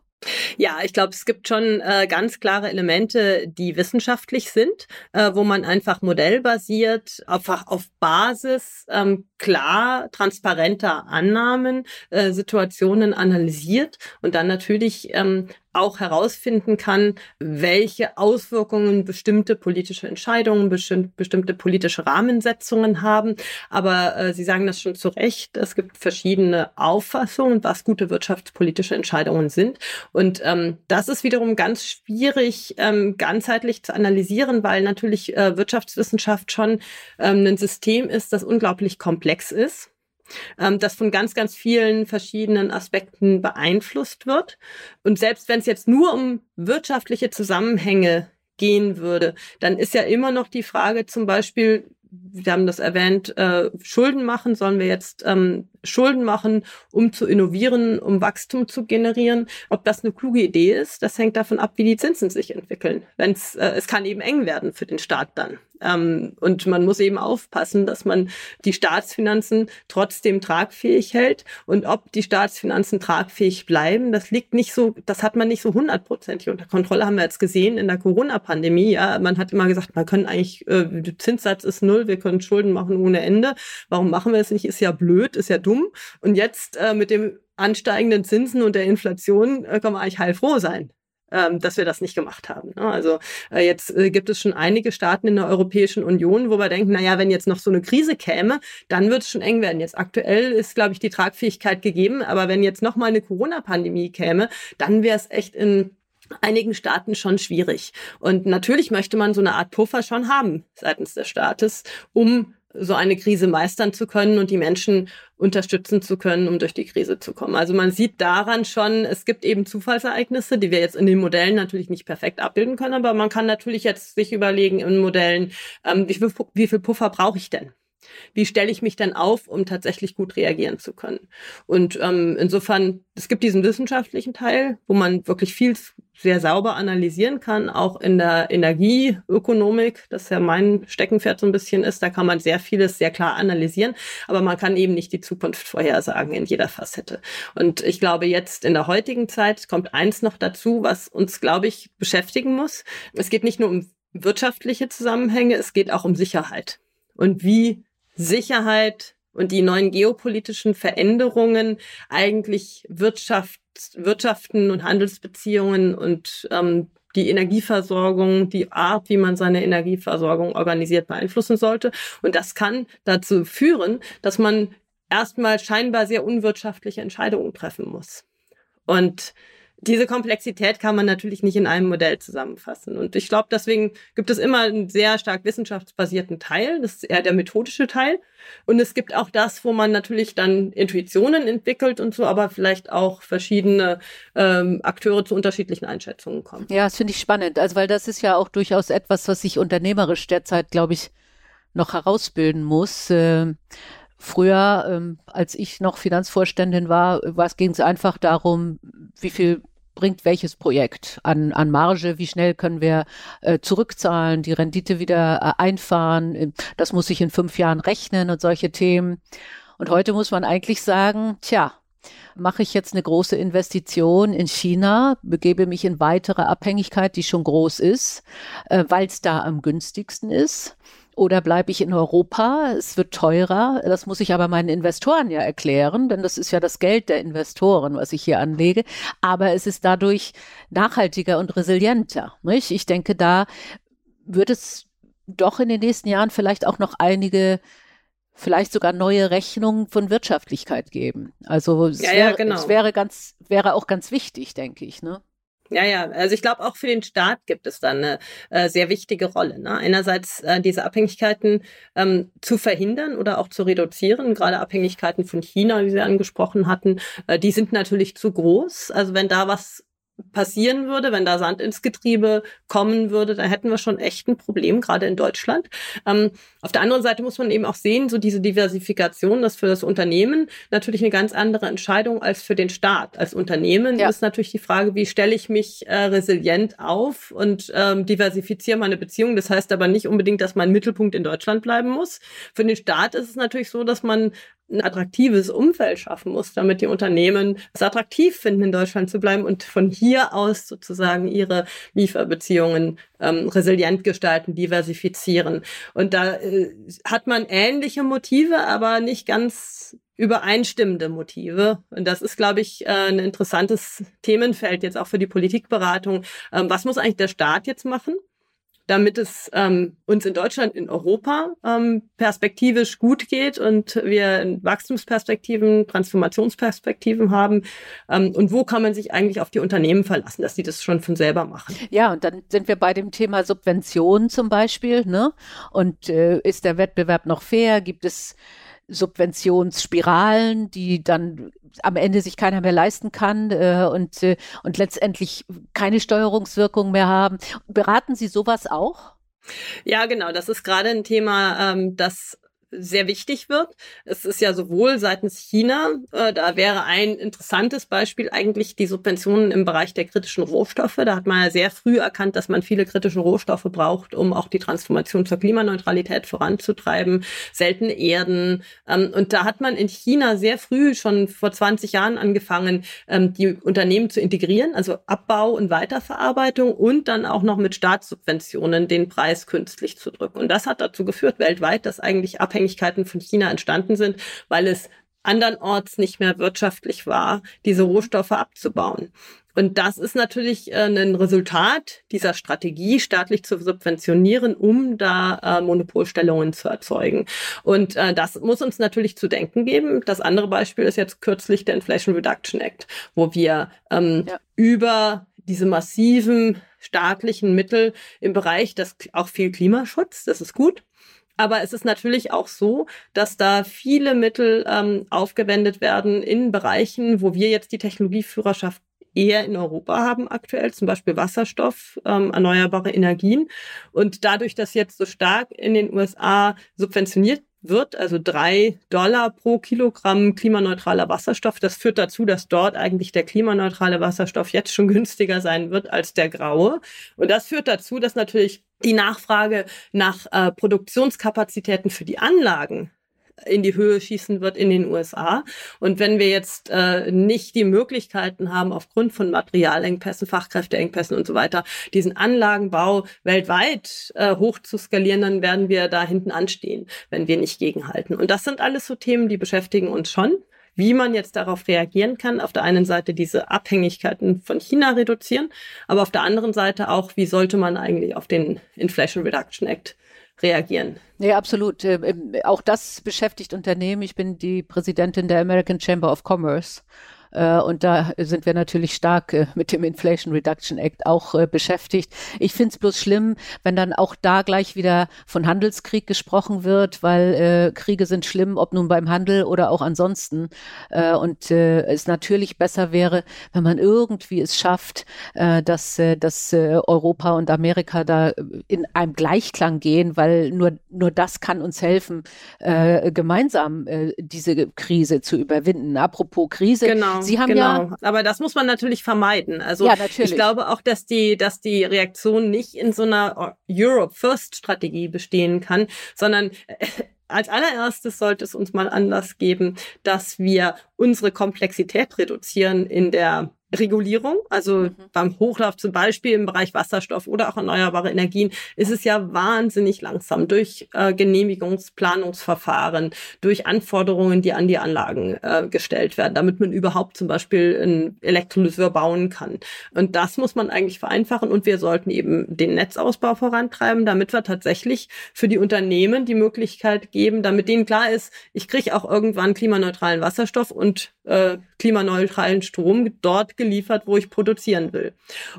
Ja, ich glaube, es gibt schon äh, ganz klare Elemente, die wissenschaftlich sind, äh, wo man einfach modellbasiert, einfach auf Basis ähm, klar transparenter Annahmen äh, Situationen analysiert und dann natürlich ähm, auch herausfinden kann, welche Auswirkungen bestimmte politische Entscheidungen, bestimmt, bestimmte politische Rahmensetzungen haben. Aber äh, Sie sagen das schon zu Recht, es gibt verschiedene Auffassungen, was gute wirtschaftspolitische Entscheidungen sind. Und ähm, das ist wiederum ganz schwierig, ähm, ganzheitlich zu analysieren, weil natürlich äh, Wirtschaftswissenschaft schon ähm, ein System ist, das unglaublich komplex ist ähm, das von ganz, ganz vielen verschiedenen Aspekten beeinflusst wird. Und selbst wenn es jetzt nur um wirtschaftliche Zusammenhänge gehen würde, dann ist ja immer noch die Frage zum Beispiel, wir haben das erwähnt, äh, Schulden machen, sollen wir jetzt ähm, Schulden machen, um zu innovieren, um Wachstum zu generieren. Ob das eine kluge Idee ist, das hängt davon ab, wie die Zinsen sich entwickeln. Wenn's, äh, es kann eben eng werden für den Staat dann. Ähm, und man muss eben aufpassen, dass man die Staatsfinanzen trotzdem tragfähig hält. Und ob die Staatsfinanzen tragfähig bleiben, das liegt nicht so, das hat man nicht so hundertprozentig unter Kontrolle, haben wir jetzt gesehen in der Corona-Pandemie. Ja, man hat immer gesagt, man können eigentlich, äh, der Zinssatz ist null, wir können Schulden machen ohne Ende. Warum machen wir es nicht? Ist ja blöd, ist ja dumm. Und jetzt äh, mit dem ansteigenden Zinsen und der Inflation äh, kann man eigentlich heilfroh sein dass wir das nicht gemacht haben. Ne? Also äh, jetzt äh, gibt es schon einige Staaten in der Europäischen Union, wo wir denken, na ja, wenn jetzt noch so eine Krise käme, dann wird es schon eng werden. Jetzt aktuell ist, glaube ich, die Tragfähigkeit gegeben, aber wenn jetzt noch mal eine Corona-Pandemie käme, dann wäre es echt in einigen Staaten schon schwierig. Und natürlich möchte man so eine Art Puffer schon haben seitens des Staates, um so eine Krise meistern zu können und die Menschen unterstützen zu können, um durch die Krise zu kommen. Also man sieht daran schon, es gibt eben Zufallsereignisse, die wir jetzt in den Modellen natürlich nicht perfekt abbilden können, aber man kann natürlich jetzt sich überlegen in Modellen, ähm, wie, viel, wie viel Puffer brauche ich denn? Wie stelle ich mich denn auf, um tatsächlich gut reagieren zu können? Und ähm, insofern, es gibt diesen wissenschaftlichen Teil, wo man wirklich viel sehr sauber analysieren kann, auch in der Energieökonomik, das ja mein Steckenpferd so ein bisschen ist, da kann man sehr vieles sehr klar analysieren, aber man kann eben nicht die Zukunft vorhersagen in jeder Facette. Und ich glaube, jetzt in der heutigen Zeit kommt eins noch dazu, was uns, glaube ich, beschäftigen muss. Es geht nicht nur um wirtschaftliche Zusammenhänge, es geht auch um Sicherheit. Und wie Sicherheit und die neuen geopolitischen Veränderungen eigentlich Wirtschaft, Wirtschaften und Handelsbeziehungen und ähm, die Energieversorgung, die Art, wie man seine Energieversorgung organisiert, beeinflussen sollte. Und das kann dazu führen, dass man erstmal scheinbar sehr unwirtschaftliche Entscheidungen treffen muss. Und diese Komplexität kann man natürlich nicht in einem Modell zusammenfassen. Und ich glaube, deswegen gibt es immer einen sehr stark wissenschaftsbasierten Teil. Das ist eher der methodische Teil. Und es gibt auch das, wo man natürlich dann Intuitionen entwickelt und so, aber vielleicht auch verschiedene ähm, Akteure zu unterschiedlichen Einschätzungen kommen. Ja, das finde ich spannend. Also, weil das ist ja auch durchaus etwas, was sich unternehmerisch derzeit, glaube ich, noch herausbilden muss. Äh, Früher, ähm, als ich noch Finanzvorständin war, ging es einfach darum, wie viel bringt welches Projekt an, an Marge, wie schnell können wir äh, zurückzahlen, die Rendite wieder äh, einfahren, das muss ich in fünf Jahren rechnen und solche Themen. Und heute muss man eigentlich sagen, tja, mache ich jetzt eine große Investition in China, begebe mich in weitere Abhängigkeit, die schon groß ist, äh, weil es da am günstigsten ist. Oder bleibe ich in Europa? Es wird teurer. Das muss ich aber meinen Investoren ja erklären, denn das ist ja das Geld der Investoren, was ich hier anlege. Aber es ist dadurch nachhaltiger und resilienter. Nicht? Ich denke, da wird es doch in den nächsten Jahren vielleicht auch noch einige vielleicht sogar neue Rechnungen von Wirtschaftlichkeit geben. Also es, ja, wäre, ja, genau. es wäre ganz, wäre auch ganz wichtig, denke ich, ne? Ja, ja, also ich glaube auch für den Staat gibt es da eine äh, sehr wichtige Rolle. Ne? Einerseits äh, diese Abhängigkeiten ähm, zu verhindern oder auch zu reduzieren. Gerade Abhängigkeiten von China, wie Sie angesprochen hatten, äh, die sind natürlich zu groß. Also wenn da was passieren würde, wenn da Sand ins Getriebe kommen würde, da hätten wir schon echt ein Problem, gerade in Deutschland. Ähm, auf der anderen Seite muss man eben auch sehen, so diese Diversifikation, das für das Unternehmen natürlich eine ganz andere Entscheidung als für den Staat. Als Unternehmen ja. ist natürlich die Frage, wie stelle ich mich äh, resilient auf und ähm, diversifiziere meine Beziehungen. Das heißt aber nicht unbedingt, dass mein Mittelpunkt in Deutschland bleiben muss. Für den Staat ist es natürlich so, dass man ein attraktives Umfeld schaffen muss, damit die Unternehmen es attraktiv finden, in Deutschland zu bleiben und von hier aus sozusagen ihre Lieferbeziehungen ähm, resilient gestalten, diversifizieren. Und da äh, hat man ähnliche Motive, aber nicht ganz übereinstimmende Motive. Und das ist, glaube ich, äh, ein interessantes Themenfeld jetzt auch für die Politikberatung. Ähm, was muss eigentlich der Staat jetzt machen? Damit es ähm, uns in Deutschland, in Europa ähm, perspektivisch gut geht und wir Wachstumsperspektiven, Transformationsperspektiven haben. Ähm, und wo kann man sich eigentlich auf die Unternehmen verlassen, dass sie das schon von selber machen? Ja, und dann sind wir bei dem Thema Subventionen zum Beispiel. Ne? Und äh, ist der Wettbewerb noch fair? Gibt es Subventionsspiralen, die dann am Ende sich keiner mehr leisten kann äh, und, äh, und letztendlich keine Steuerungswirkung mehr haben. Beraten Sie sowas auch? Ja, genau. Das ist gerade ein Thema, ähm, das sehr wichtig wird. Es ist ja sowohl seitens China, äh, da wäre ein interessantes Beispiel eigentlich die Subventionen im Bereich der kritischen Rohstoffe. Da hat man ja sehr früh erkannt, dass man viele kritische Rohstoffe braucht, um auch die Transformation zur Klimaneutralität voranzutreiben. Seltene Erden. Ähm, und da hat man in China sehr früh, schon vor 20 Jahren angefangen, ähm, die Unternehmen zu integrieren, also Abbau und Weiterverarbeitung und dann auch noch mit Staatssubventionen den Preis künstlich zu drücken. Und das hat dazu geführt weltweit, dass eigentlich abhängig Abhängigkeiten von China entstanden sind, weil es andernorts nicht mehr wirtschaftlich war, diese Rohstoffe abzubauen. Und das ist natürlich äh, ein Resultat dieser Strategie, staatlich zu subventionieren, um da äh, Monopolstellungen zu erzeugen. Und äh, das muss uns natürlich zu denken geben. Das andere Beispiel ist jetzt kürzlich der Inflation Reduction Act, wo wir ähm, ja. über diese massiven staatlichen Mittel im Bereich, das auch viel Klimaschutz, das ist gut, aber es ist natürlich auch so, dass da viele Mittel ähm, aufgewendet werden in Bereichen, wo wir jetzt die Technologieführerschaft eher in Europa haben aktuell, zum Beispiel Wasserstoff, ähm, erneuerbare Energien. Und dadurch, dass jetzt so stark in den USA subventioniert wird, also drei Dollar pro Kilogramm klimaneutraler Wasserstoff. Das führt dazu, dass dort eigentlich der klimaneutrale Wasserstoff jetzt schon (laughs) günstiger sein wird als der graue. Und das führt dazu, dass natürlich die Nachfrage nach äh, Produktionskapazitäten für die Anlagen in die Höhe schießen wird in den USA. Und wenn wir jetzt äh, nicht die Möglichkeiten haben, aufgrund von Materialengpässen, Fachkräfteengpässen und so weiter, diesen Anlagenbau weltweit äh, hoch zu skalieren, dann werden wir da hinten anstehen, wenn wir nicht gegenhalten. Und das sind alles so Themen, die beschäftigen uns schon wie man jetzt darauf reagieren kann. Auf der einen Seite diese Abhängigkeiten von China reduzieren, aber auf der anderen Seite auch, wie sollte man eigentlich auf den Inflation Reduction Act reagieren. Ja, absolut. Ähm, ähm, auch das beschäftigt Unternehmen. Ich bin die Präsidentin der American Chamber of Commerce. Äh, und da sind wir natürlich stark äh, mit dem Inflation Reduction Act auch äh, beschäftigt. Ich finde es bloß schlimm, wenn dann auch da gleich wieder von Handelskrieg gesprochen wird, weil Kriege sind schlimm, ob nun beim Handel oder auch ansonsten. und es natürlich besser wäre, wenn man irgendwie es schafft, dass, dass Europa und Amerika da in einem Gleichklang gehen, weil nur, nur das kann uns helfen, gemeinsam diese Krise zu überwinden. Apropos Krise, genau. Sie haben genau. ja. Aber das muss man natürlich vermeiden. Also ja, natürlich. ich glaube auch, dass die, dass die Reaktion nicht in so einer Europe First Strategie bestehen kann, sondern äh, als allererstes sollte es uns mal Anlass geben, dass wir unsere Komplexität reduzieren in der Regulierung. Also mhm. beim Hochlauf zum Beispiel im Bereich Wasserstoff oder auch erneuerbare Energien ist es ja wahnsinnig langsam durch äh, Genehmigungsplanungsverfahren, durch Anforderungen, die an die Anlagen äh, gestellt werden, damit man überhaupt zum Beispiel einen Elektrolyseur bauen kann. Und das muss man eigentlich vereinfachen und wir sollten eben den Netzausbau vorantreiben, damit wir tatsächlich für die Unternehmen die Möglichkeit geben, damit denen klar ist, ich kriege auch irgendwann klimaneutralen Wasserstoff und äh, klimaneutralen Strom dort geliefert, wo ich produzieren will.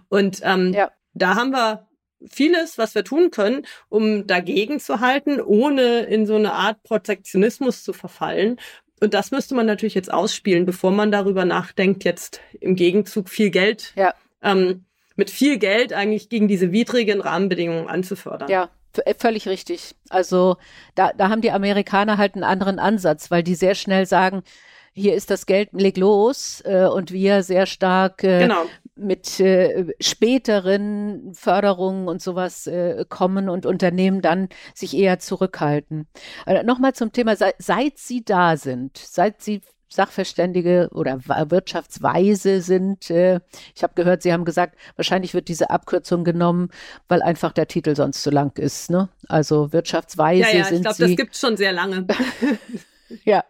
Und ähm, ja. da haben wir vieles, was wir tun können, um dagegen zu halten, ohne in so eine Art Protektionismus zu verfallen. Und das müsste man natürlich jetzt ausspielen, bevor man darüber nachdenkt, jetzt im Gegenzug viel Geld, ja. ähm, mit viel Geld eigentlich gegen diese widrigen Rahmenbedingungen anzufördern. Ja, äh, völlig richtig. Also da, da haben die Amerikaner halt einen anderen Ansatz, weil die sehr schnell sagen, hier ist das Geld, leg los äh, und wir sehr stark äh, genau. mit äh, späteren Förderungen und sowas äh, kommen und Unternehmen dann sich eher zurückhalten. Äh, Nochmal zum Thema, seit, seit Sie da sind, seit Sie Sachverständige oder Wirtschaftsweise sind. Äh, ich habe gehört, Sie haben gesagt, wahrscheinlich wird diese Abkürzung genommen, weil einfach der Titel sonst zu lang ist. Ne? Also Wirtschaftsweise ja, ja, sind ich glaube, das gibt schon sehr lange. (laughs) (laughs) ja,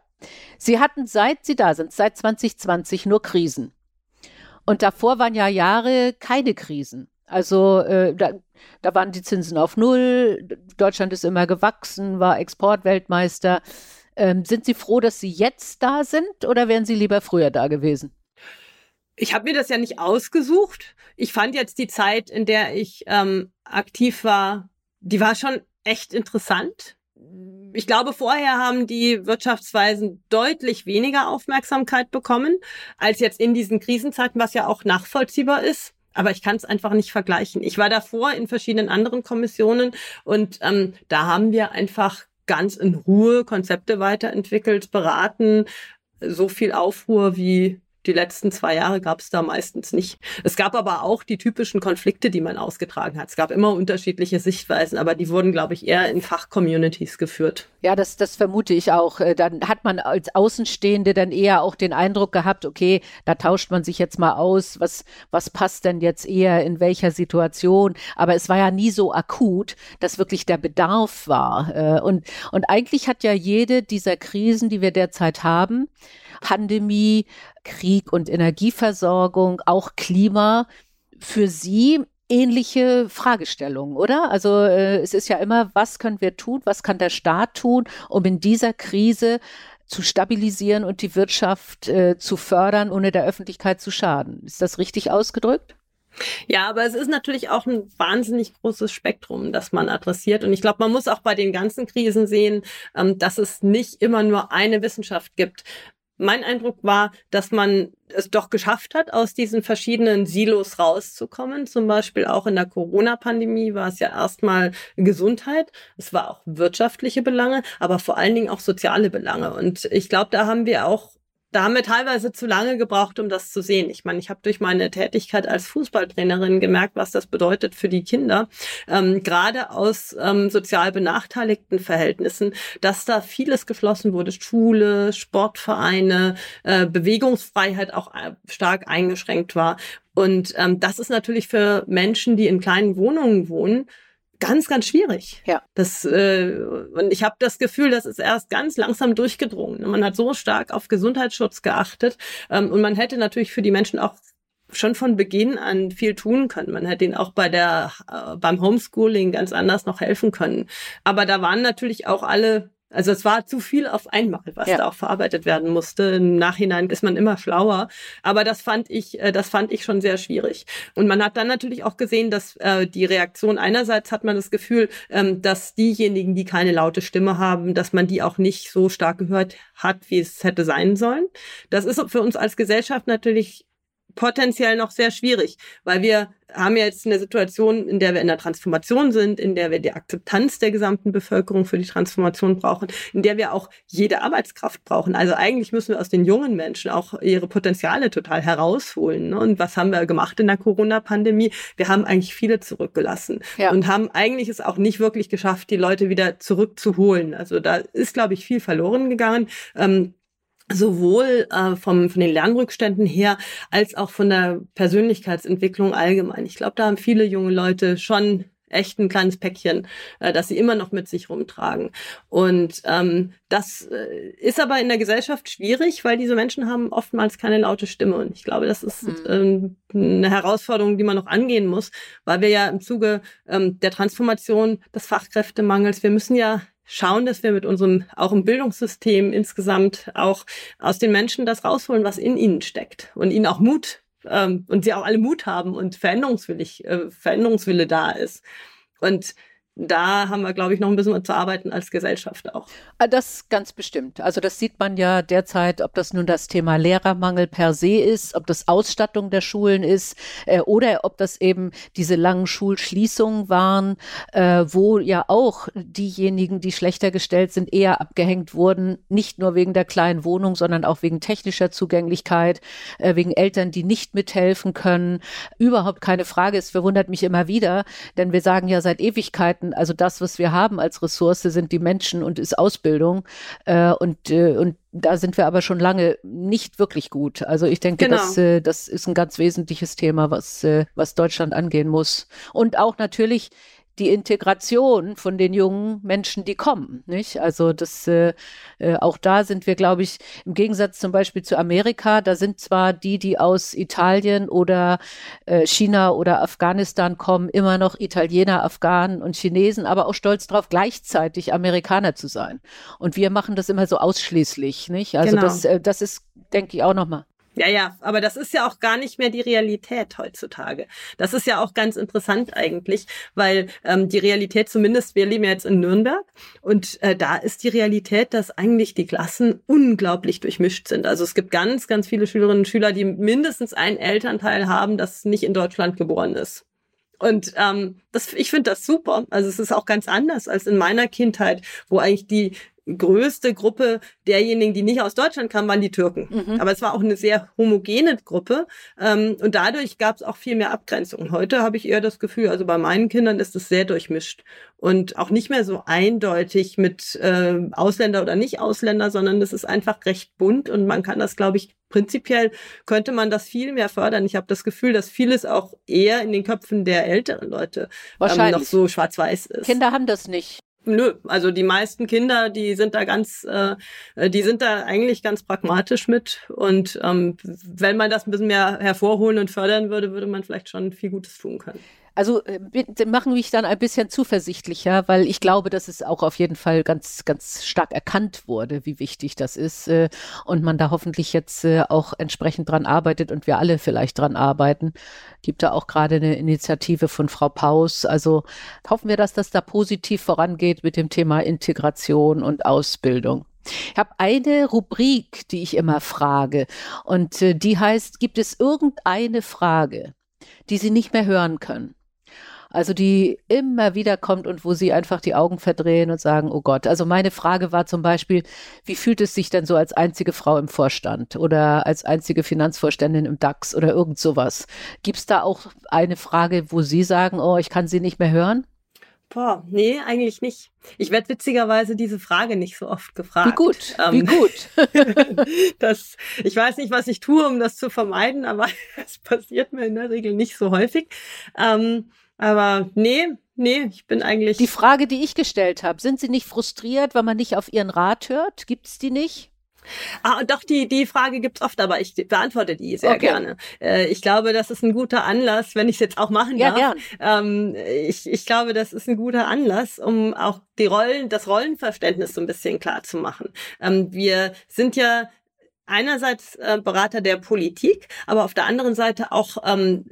Sie hatten seit Sie da sind, seit 2020 nur Krisen. Und davor waren ja Jahre keine Krisen. Also äh, da, da waren die Zinsen auf Null, Deutschland ist immer gewachsen, war Exportweltmeister. Ähm, sind Sie froh, dass Sie jetzt da sind oder wären Sie lieber früher da gewesen? Ich habe mir das ja nicht ausgesucht. Ich fand jetzt die Zeit, in der ich ähm, aktiv war, die war schon echt interessant ich glaube, vorher haben die Wirtschaftsweisen deutlich weniger Aufmerksamkeit bekommen als jetzt in diesen Krisenzeiten, was ja auch nachvollziehbar ist. Aber ich kann es einfach nicht vergleichen. Ich war davor in verschiedenen anderen Kommissionen und ähm, da haben wir einfach ganz in Ruhe Konzepte weiterentwickelt, beraten. So viel Aufruhr wie die letzten zwei Jahre gab es da meistens nicht. Es gab aber auch die typischen Konflikte, die man ausgetragen hat. Es gab immer unterschiedliche Sichtweisen, aber die wurden, glaube ich, eher in Fachcommunities geführt. Ja, das, das vermute ich auch. Äh, dann hat man als Außenstehende dann eher auch den Eindruck gehabt, okay, da tauscht man sich jetzt mal aus, was, was passt denn jetzt eher in welcher Situation. Aber es war ja nie so akut, dass wirklich der Bedarf war. Äh, und, und eigentlich hat ja jede dieser Krisen, die wir derzeit haben, Pandemie, Krieg und Energieversorgung, auch Klima für Sie ähnliche Fragestellungen, oder? Also äh, es ist ja immer, was können wir tun, was kann der Staat tun, um in dieser Krise zu stabilisieren und die Wirtschaft äh, zu fördern, ohne der Öffentlichkeit zu schaden. Ist das richtig ausgedrückt? Ja, aber es ist natürlich auch ein wahnsinnig großes Spektrum, das man adressiert. Und ich glaube, man muss auch bei den ganzen Krisen sehen, ähm, dass es nicht immer nur eine Wissenschaft gibt. Mein Eindruck war, dass man es doch geschafft hat, aus diesen verschiedenen Silos rauszukommen. Zum Beispiel auch in der Corona-Pandemie war es ja erstmal Gesundheit. Es war auch wirtschaftliche Belange, aber vor allen Dingen auch soziale Belange. Und ich glaube, da haben wir auch da haben wir teilweise zu lange gebraucht, um das zu sehen. Ich meine, ich habe durch meine Tätigkeit als Fußballtrainerin gemerkt, was das bedeutet für die Kinder, ähm, gerade aus ähm, sozial benachteiligten Verhältnissen, dass da vieles geschlossen wurde. Schule, Sportvereine, äh, Bewegungsfreiheit auch äh, stark eingeschränkt war. Und ähm, das ist natürlich für Menschen, die in kleinen Wohnungen wohnen, ganz, ganz schwierig. Ja. Das, äh, und ich habe das Gefühl, das ist erst ganz langsam durchgedrungen. Man hat so stark auf Gesundheitsschutz geachtet ähm, und man hätte natürlich für die Menschen auch schon von Beginn an viel tun können. Man hätte ihnen auch bei der äh, beim Homeschooling ganz anders noch helfen können. Aber da waren natürlich auch alle also es war zu viel auf einmal, was ja. da auch verarbeitet werden musste. Im Nachhinein ist man immer schlauer. Aber das fand ich, äh, das fand ich schon sehr schwierig. Und man hat dann natürlich auch gesehen, dass äh, die Reaktion einerseits hat man das Gefühl, ähm, dass diejenigen, die keine laute Stimme haben, dass man die auch nicht so stark gehört hat, wie es hätte sein sollen. Das ist für uns als Gesellschaft natürlich potenziell noch sehr schwierig, weil wir haben ja jetzt eine Situation, in der wir in der Transformation sind, in der wir die Akzeptanz der gesamten Bevölkerung für die Transformation brauchen, in der wir auch jede Arbeitskraft brauchen. Also eigentlich müssen wir aus den jungen Menschen auch ihre Potenziale total herausholen. Ne? Und was haben wir gemacht in der Corona-Pandemie? Wir haben eigentlich viele zurückgelassen ja. und haben eigentlich es auch nicht wirklich geschafft, die Leute wieder zurückzuholen. Also da ist, glaube ich, viel verloren gegangen. Ähm, sowohl äh, vom, von den Lernrückständen her als auch von der Persönlichkeitsentwicklung allgemein. Ich glaube, da haben viele junge Leute schon echt ein kleines Päckchen, äh, das sie immer noch mit sich rumtragen. Und ähm, das äh, ist aber in der Gesellschaft schwierig, weil diese Menschen haben oftmals keine laute Stimme. Und ich glaube, das ist ähm, eine Herausforderung, die man noch angehen muss, weil wir ja im Zuge ähm, der Transformation des Fachkräftemangels, wir müssen ja schauen, dass wir mit unserem, auch im Bildungssystem insgesamt auch aus den Menschen das rausholen, was in ihnen steckt und ihnen auch Mut ähm, und sie auch alle Mut haben und veränderungswillig, äh, Veränderungswille da ist. Und da haben wir, glaube ich, noch ein bisschen zu arbeiten als Gesellschaft auch. Ah, das ganz bestimmt. Also das sieht man ja derzeit, ob das nun das Thema Lehrermangel per se ist, ob das Ausstattung der Schulen ist äh, oder ob das eben diese langen Schulschließungen waren, äh, wo ja auch diejenigen, die schlechter gestellt sind, eher abgehängt wurden, nicht nur wegen der kleinen Wohnung, sondern auch wegen technischer Zugänglichkeit, äh, wegen Eltern, die nicht mithelfen können. Überhaupt keine Frage. Es verwundert mich immer wieder, denn wir sagen ja seit Ewigkeiten, Möglichkeiten, also das, was wir haben als Ressource, sind die Menschen und ist Ausbildung. Äh, und, äh, und da sind wir aber schon lange nicht wirklich gut. Also ich denke, genau. das, äh, das ist ein ganz wesentliches Thema, was, äh, was Deutschland angehen muss. Und auch natürlich die Integration von den jungen Menschen, die kommen. Nicht? Also das äh, äh, auch da sind wir, glaube ich, im Gegensatz zum Beispiel zu Amerika, da sind zwar die, die aus Italien oder äh, China oder Afghanistan kommen, immer noch Italiener, Afghanen und Chinesen, aber auch stolz darauf, gleichzeitig Amerikaner zu sein. Und wir machen das immer so ausschließlich. Nicht? Also genau. das, äh, das ist, denke ich, auch nochmal ja, ja, aber das ist ja auch gar nicht mehr die Realität heutzutage. Das ist ja auch ganz interessant eigentlich, weil ähm, die Realität, zumindest wir leben ja jetzt in Nürnberg und äh, da ist die Realität, dass eigentlich die Klassen unglaublich durchmischt sind. Also es gibt ganz, ganz viele Schülerinnen und Schüler, die mindestens einen Elternteil haben, das nicht in Deutschland geboren ist. Und ähm, das, ich finde das super. Also es ist auch ganz anders als in meiner Kindheit, wo eigentlich die größte Gruppe derjenigen, die nicht aus Deutschland kamen, waren die Türken. Mhm. Aber es war auch eine sehr homogene Gruppe ähm, und dadurch gab es auch viel mehr Abgrenzung. Heute habe ich eher das Gefühl, also bei meinen Kindern ist es sehr durchmischt und auch nicht mehr so eindeutig mit äh, Ausländer oder nicht Ausländer, sondern es ist einfach recht bunt und man kann das, glaube ich, prinzipiell könnte man das viel mehr fördern. Ich habe das Gefühl, dass vieles auch eher in den Köpfen der älteren Leute ähm, noch so schwarz-weiß ist. Kinder haben das nicht. Nö, also die meisten Kinder, die sind da ganz, äh, die sind da eigentlich ganz pragmatisch mit. Und ähm, wenn man das ein bisschen mehr hervorholen und fördern würde, würde man vielleicht schon viel Gutes tun können. Also äh, machen mich dann ein bisschen zuversichtlicher, weil ich glaube, dass es auch auf jeden Fall ganz, ganz stark erkannt wurde, wie wichtig das ist äh, und man da hoffentlich jetzt äh, auch entsprechend dran arbeitet und wir alle vielleicht dran arbeiten. Gibt da auch gerade eine Initiative von Frau Paus. Also hoffen wir, dass das da positiv vorangeht mit dem Thema Integration und Ausbildung. Ich habe eine Rubrik, die ich immer frage und die heißt, gibt es irgendeine Frage, die Sie nicht mehr hören können? Also die immer wieder kommt und wo sie einfach die Augen verdrehen und sagen, oh Gott. Also meine Frage war zum Beispiel, wie fühlt es sich denn so als einzige Frau im Vorstand oder als einzige Finanzvorständin im DAX oder irgend sowas? Gibt es da auch eine Frage, wo Sie sagen, oh, ich kann sie nicht mehr hören? Boah, nee, eigentlich nicht. Ich werde witzigerweise diese Frage nicht so oft gefragt. Wie gut, ähm, wie gut. (laughs) das, ich weiß nicht, was ich tue, um das zu vermeiden, aber (laughs) es passiert mir in der Regel nicht so häufig. Ähm, aber nee, nee, ich bin eigentlich. Die Frage, die ich gestellt habe, sind Sie nicht frustriert, weil man nicht auf Ihren Rat hört? Gibt es die nicht? Ah, doch, die, die Frage gibt's oft, aber ich beantworte die sehr okay. gerne. Äh, ich glaube, das ist ein guter Anlass, wenn ich es jetzt auch machen ja, darf. Gern. Ähm, ich, ich glaube, das ist ein guter Anlass, um auch die Rollen, das Rollenverständnis so ein bisschen klar zu machen. Ähm, wir sind ja einerseits äh, Berater der Politik, aber auf der anderen Seite auch ähm,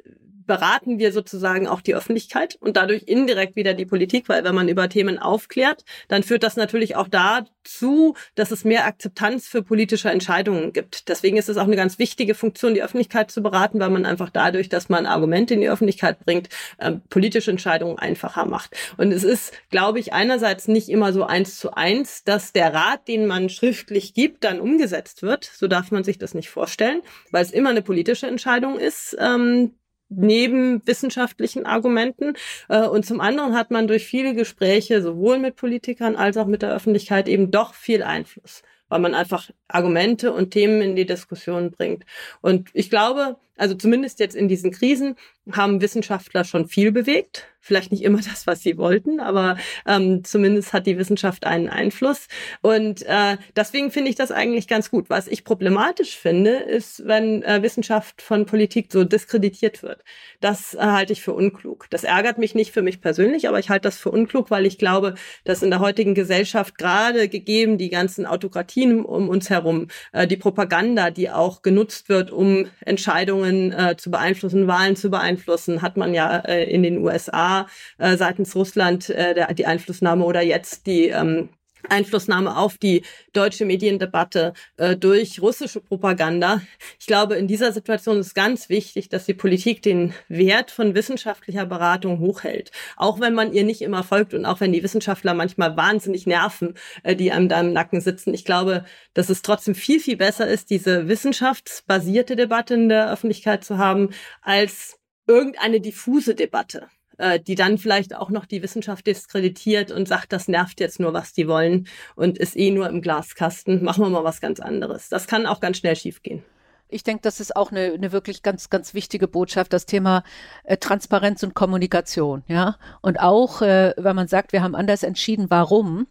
beraten wir sozusagen auch die Öffentlichkeit und dadurch indirekt wieder die Politik, weil wenn man über Themen aufklärt, dann führt das natürlich auch dazu, dass es mehr Akzeptanz für politische Entscheidungen gibt. Deswegen ist es auch eine ganz wichtige Funktion, die Öffentlichkeit zu beraten, weil man einfach dadurch, dass man Argumente in die Öffentlichkeit bringt, äh, politische Entscheidungen einfacher macht. Und es ist, glaube ich, einerseits nicht immer so eins zu eins, dass der Rat, den man schriftlich gibt, dann umgesetzt wird. So darf man sich das nicht vorstellen, weil es immer eine politische Entscheidung ist, ähm, neben wissenschaftlichen Argumenten. Äh, und zum anderen hat man durch viele Gespräche sowohl mit Politikern als auch mit der Öffentlichkeit eben doch viel Einfluss. weil man einfach Argumente und Themen in die Diskussion bringt. Und ich glaube, also zumindest jetzt in diesen Krisen haben Wissenschaftler schon viel bewegt. Vielleicht nicht immer (laughs) das, was sie wollten, aber ähm, zumindest hat die Wissenschaft einen Einfluss. Und äh, deswegen finde ich das eigentlich ganz gut. Was ich problematisch finde, ist, wenn äh, Wissenschaft von Politik so diskreditiert wird. Das äh, halte ich für unklug. Das ärgert mich nicht für mich persönlich, aber ich halte das für unklug, weil ich glaube, dass in der heutigen Gesellschaft gerade gegeben die ganzen Autokratien um uns herum, äh, die Propaganda, die auch genutzt wird, um Entscheidungen äh, zu beeinflussen, Wahlen zu beeinflussen, hat man ja äh, in den USA äh, seitens Russland äh, der, die Einflussnahme oder jetzt die ähm, Einflussnahme auf die deutsche Mediendebatte äh, durch russische Propaganda. Ich glaube, in dieser Situation ist ganz wichtig, dass die Politik den Wert von wissenschaftlicher Beratung hochhält. Auch wenn man ihr nicht immer folgt und auch wenn die Wissenschaftler manchmal wahnsinnig nerven, äh, die einem da im Nacken sitzen. Ich glaube, dass es trotzdem viel, viel besser ist, diese wissenschaftsbasierte Debatte in der Öffentlichkeit zu haben, als irgendeine diffuse Debatte. Äh, die dann vielleicht auch noch die Wissenschaft diskreditiert und sagt, das nervt jetzt nur, was die wollen und ist eh nur im Glaskasten. Machen wir mal was ganz anderes. Das kann auch ganz schnell schiefgehen. Ich denke, das ist auch eine, eine wirklich ganz, ganz wichtige Botschaft, das Thema äh, Transparenz und Kommunikation, ja. Und auch, äh, wenn man sagt, wir haben anders entschieden, warum,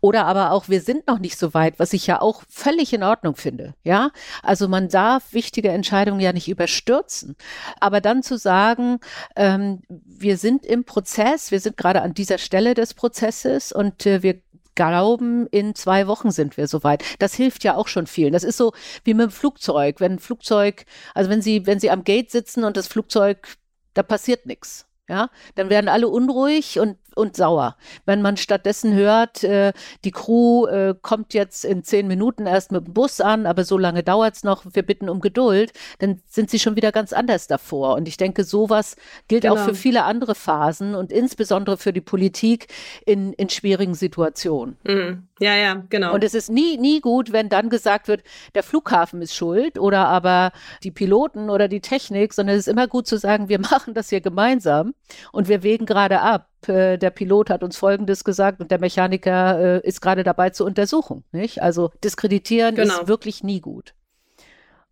oder aber auch, wir sind noch nicht so weit, was ich ja auch völlig in Ordnung finde. Ja, also man darf wichtige Entscheidungen ja nicht überstürzen. Aber dann zu sagen, ähm, wir sind im Prozess, wir sind gerade an dieser Stelle des Prozesses und äh, wir glauben, in zwei Wochen sind wir soweit. Das hilft ja auch schon vielen. Das ist so wie mit dem Flugzeug. Wenn ein Flugzeug, also wenn Sie, wenn Sie am Gate sitzen und das Flugzeug, da passiert nichts. Ja, dann werden alle unruhig und und sauer. Wenn man stattdessen hört, äh, die Crew äh, kommt jetzt in zehn Minuten erst mit dem Bus an, aber so lange dauert es noch, wir bitten um Geduld, dann sind sie schon wieder ganz anders davor. Und ich denke, sowas gilt genau. auch für viele andere Phasen und insbesondere für die Politik in, in schwierigen Situationen. Mhm. Ja, ja, genau. Und es ist nie, nie gut, wenn dann gesagt wird, der Flughafen ist schuld oder aber die Piloten oder die Technik, sondern es ist immer gut zu sagen, wir (laughs) machen das hier gemeinsam und wir wägen gerade ab äh, der Pilot hat uns Folgendes gesagt und der Mechaniker äh, ist gerade dabei zur Untersuchung. Nicht? Also diskreditieren genau. ist wirklich nie gut.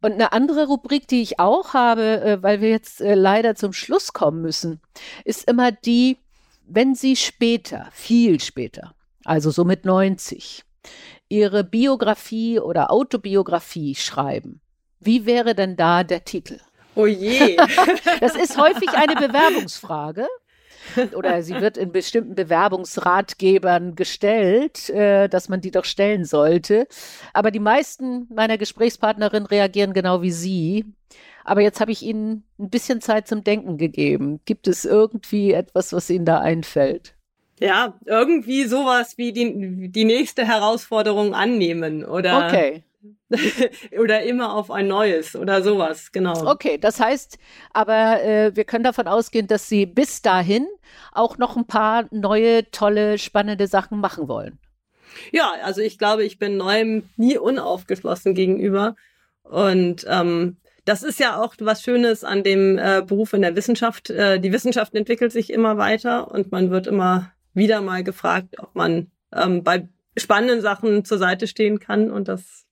Und eine andere Rubrik, die ich auch habe, äh, weil wir jetzt äh, leider zum Schluss kommen müssen, ist immer die, wenn Sie später, viel später, also so mit 90, Ihre Biografie oder Autobiografie schreiben, wie wäre denn da der Titel? Oh je. (laughs) das ist häufig eine (laughs) Bewerbungsfrage (laughs) oder sie wird in bestimmten Bewerbungsratgebern gestellt, äh, dass man die doch stellen sollte. Aber die meisten meiner Gesprächspartnerinnen reagieren genau wie Sie. Aber jetzt habe ich Ihnen ein bisschen Zeit zum Denken gegeben. Gibt es irgendwie etwas, was Ihnen da einfällt? Ja, irgendwie sowas wie die, die nächste Herausforderung annehmen oder okay. (laughs) oder immer auf ein neues oder sowas, genau. Okay, das heißt, aber äh, wir können davon ausgehen, dass Sie bis dahin auch noch ein paar neue, tolle, spannende Sachen machen wollen. Ja, also ich glaube, ich bin neuem nie unaufgeschlossen gegenüber. Und ähm, das ist ja auch was Schönes an dem äh, Beruf in der Wissenschaft. Äh, die Wissenschaft entwickelt sich immer weiter und man wird immer wieder mal gefragt, ob man ähm, bei spannenden Sachen zur Seite stehen kann. Und das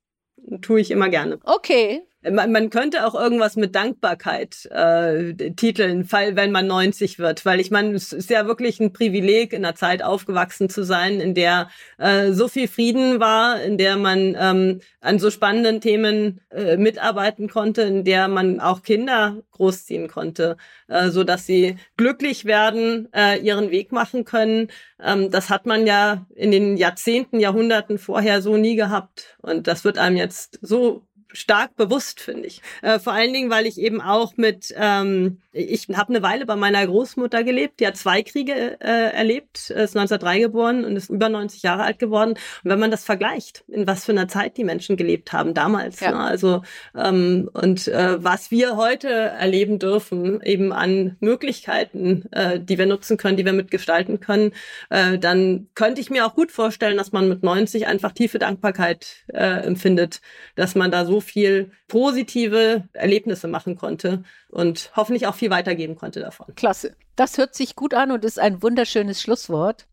tue ich immer gerne. Okay. Man, man könnte auch irgendwas mit Dankbarkeit äh, titeln, fall, wenn man 90 wird, weil ich meine, es ist ja wirklich ein Privileg, in einer Zeit aufgewachsen zu sein, in der äh, so viel Frieden war, in der man ähm, an so spannenden Themen äh, mitarbeiten konnte, in der man auch Kinder großziehen konnte, äh, so dass sie glücklich werden, äh, ihren Weg machen können. Ähm, das hat man ja in den Jahrzehnten, Jahrhunderten vorher so nie gehabt, und das wird einem jetzt so stark bewusst, finde ich. Äh, vor allen Dingen, weil ich eben auch mit, ähm, ich habe eine Weile bei meiner Großmutter gelebt, die hat zwei Kriege äh, erlebt, ist 1903 geboren und ist über 90 Jahre alt geworden. Und wenn man das vergleicht, in was für einer Zeit die Menschen gelebt haben damals, ja. ne? also ähm, und äh, was wir heute erleben dürfen, eben an Möglichkeiten, äh, die wir nutzen können, die wir mitgestalten können, äh, dann könnte ich mir auch gut vorstellen, dass man mit 90 einfach tiefe Dankbarkeit äh, empfindet, dass man da so viel positive Erlebnisse machen konnte und hoffentlich auch viel weitergeben konnte davon. Klasse. Das hört sich gut an und ist ein wunderschönes Schlusswort.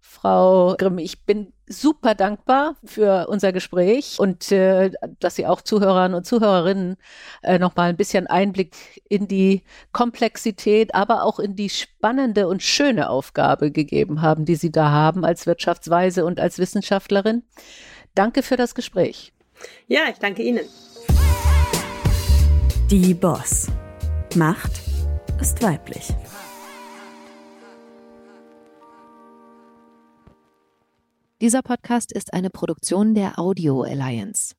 Frau Grimm, ich bin super dankbar für unser Gespräch und äh, dass Sie auch Zuhörern und Zuhörerinnen äh, nochmal ein bisschen Einblick in die Komplexität, aber auch in die spannende und schöne Aufgabe gegeben haben, die Sie da haben als Wirtschaftsweise und als Wissenschaftlerin. Danke für das Gespräch. Ja, ich danke Ihnen. Die Boss. Macht ist weiblich. Dieser Podcast ist eine Produktion der Audio Alliance.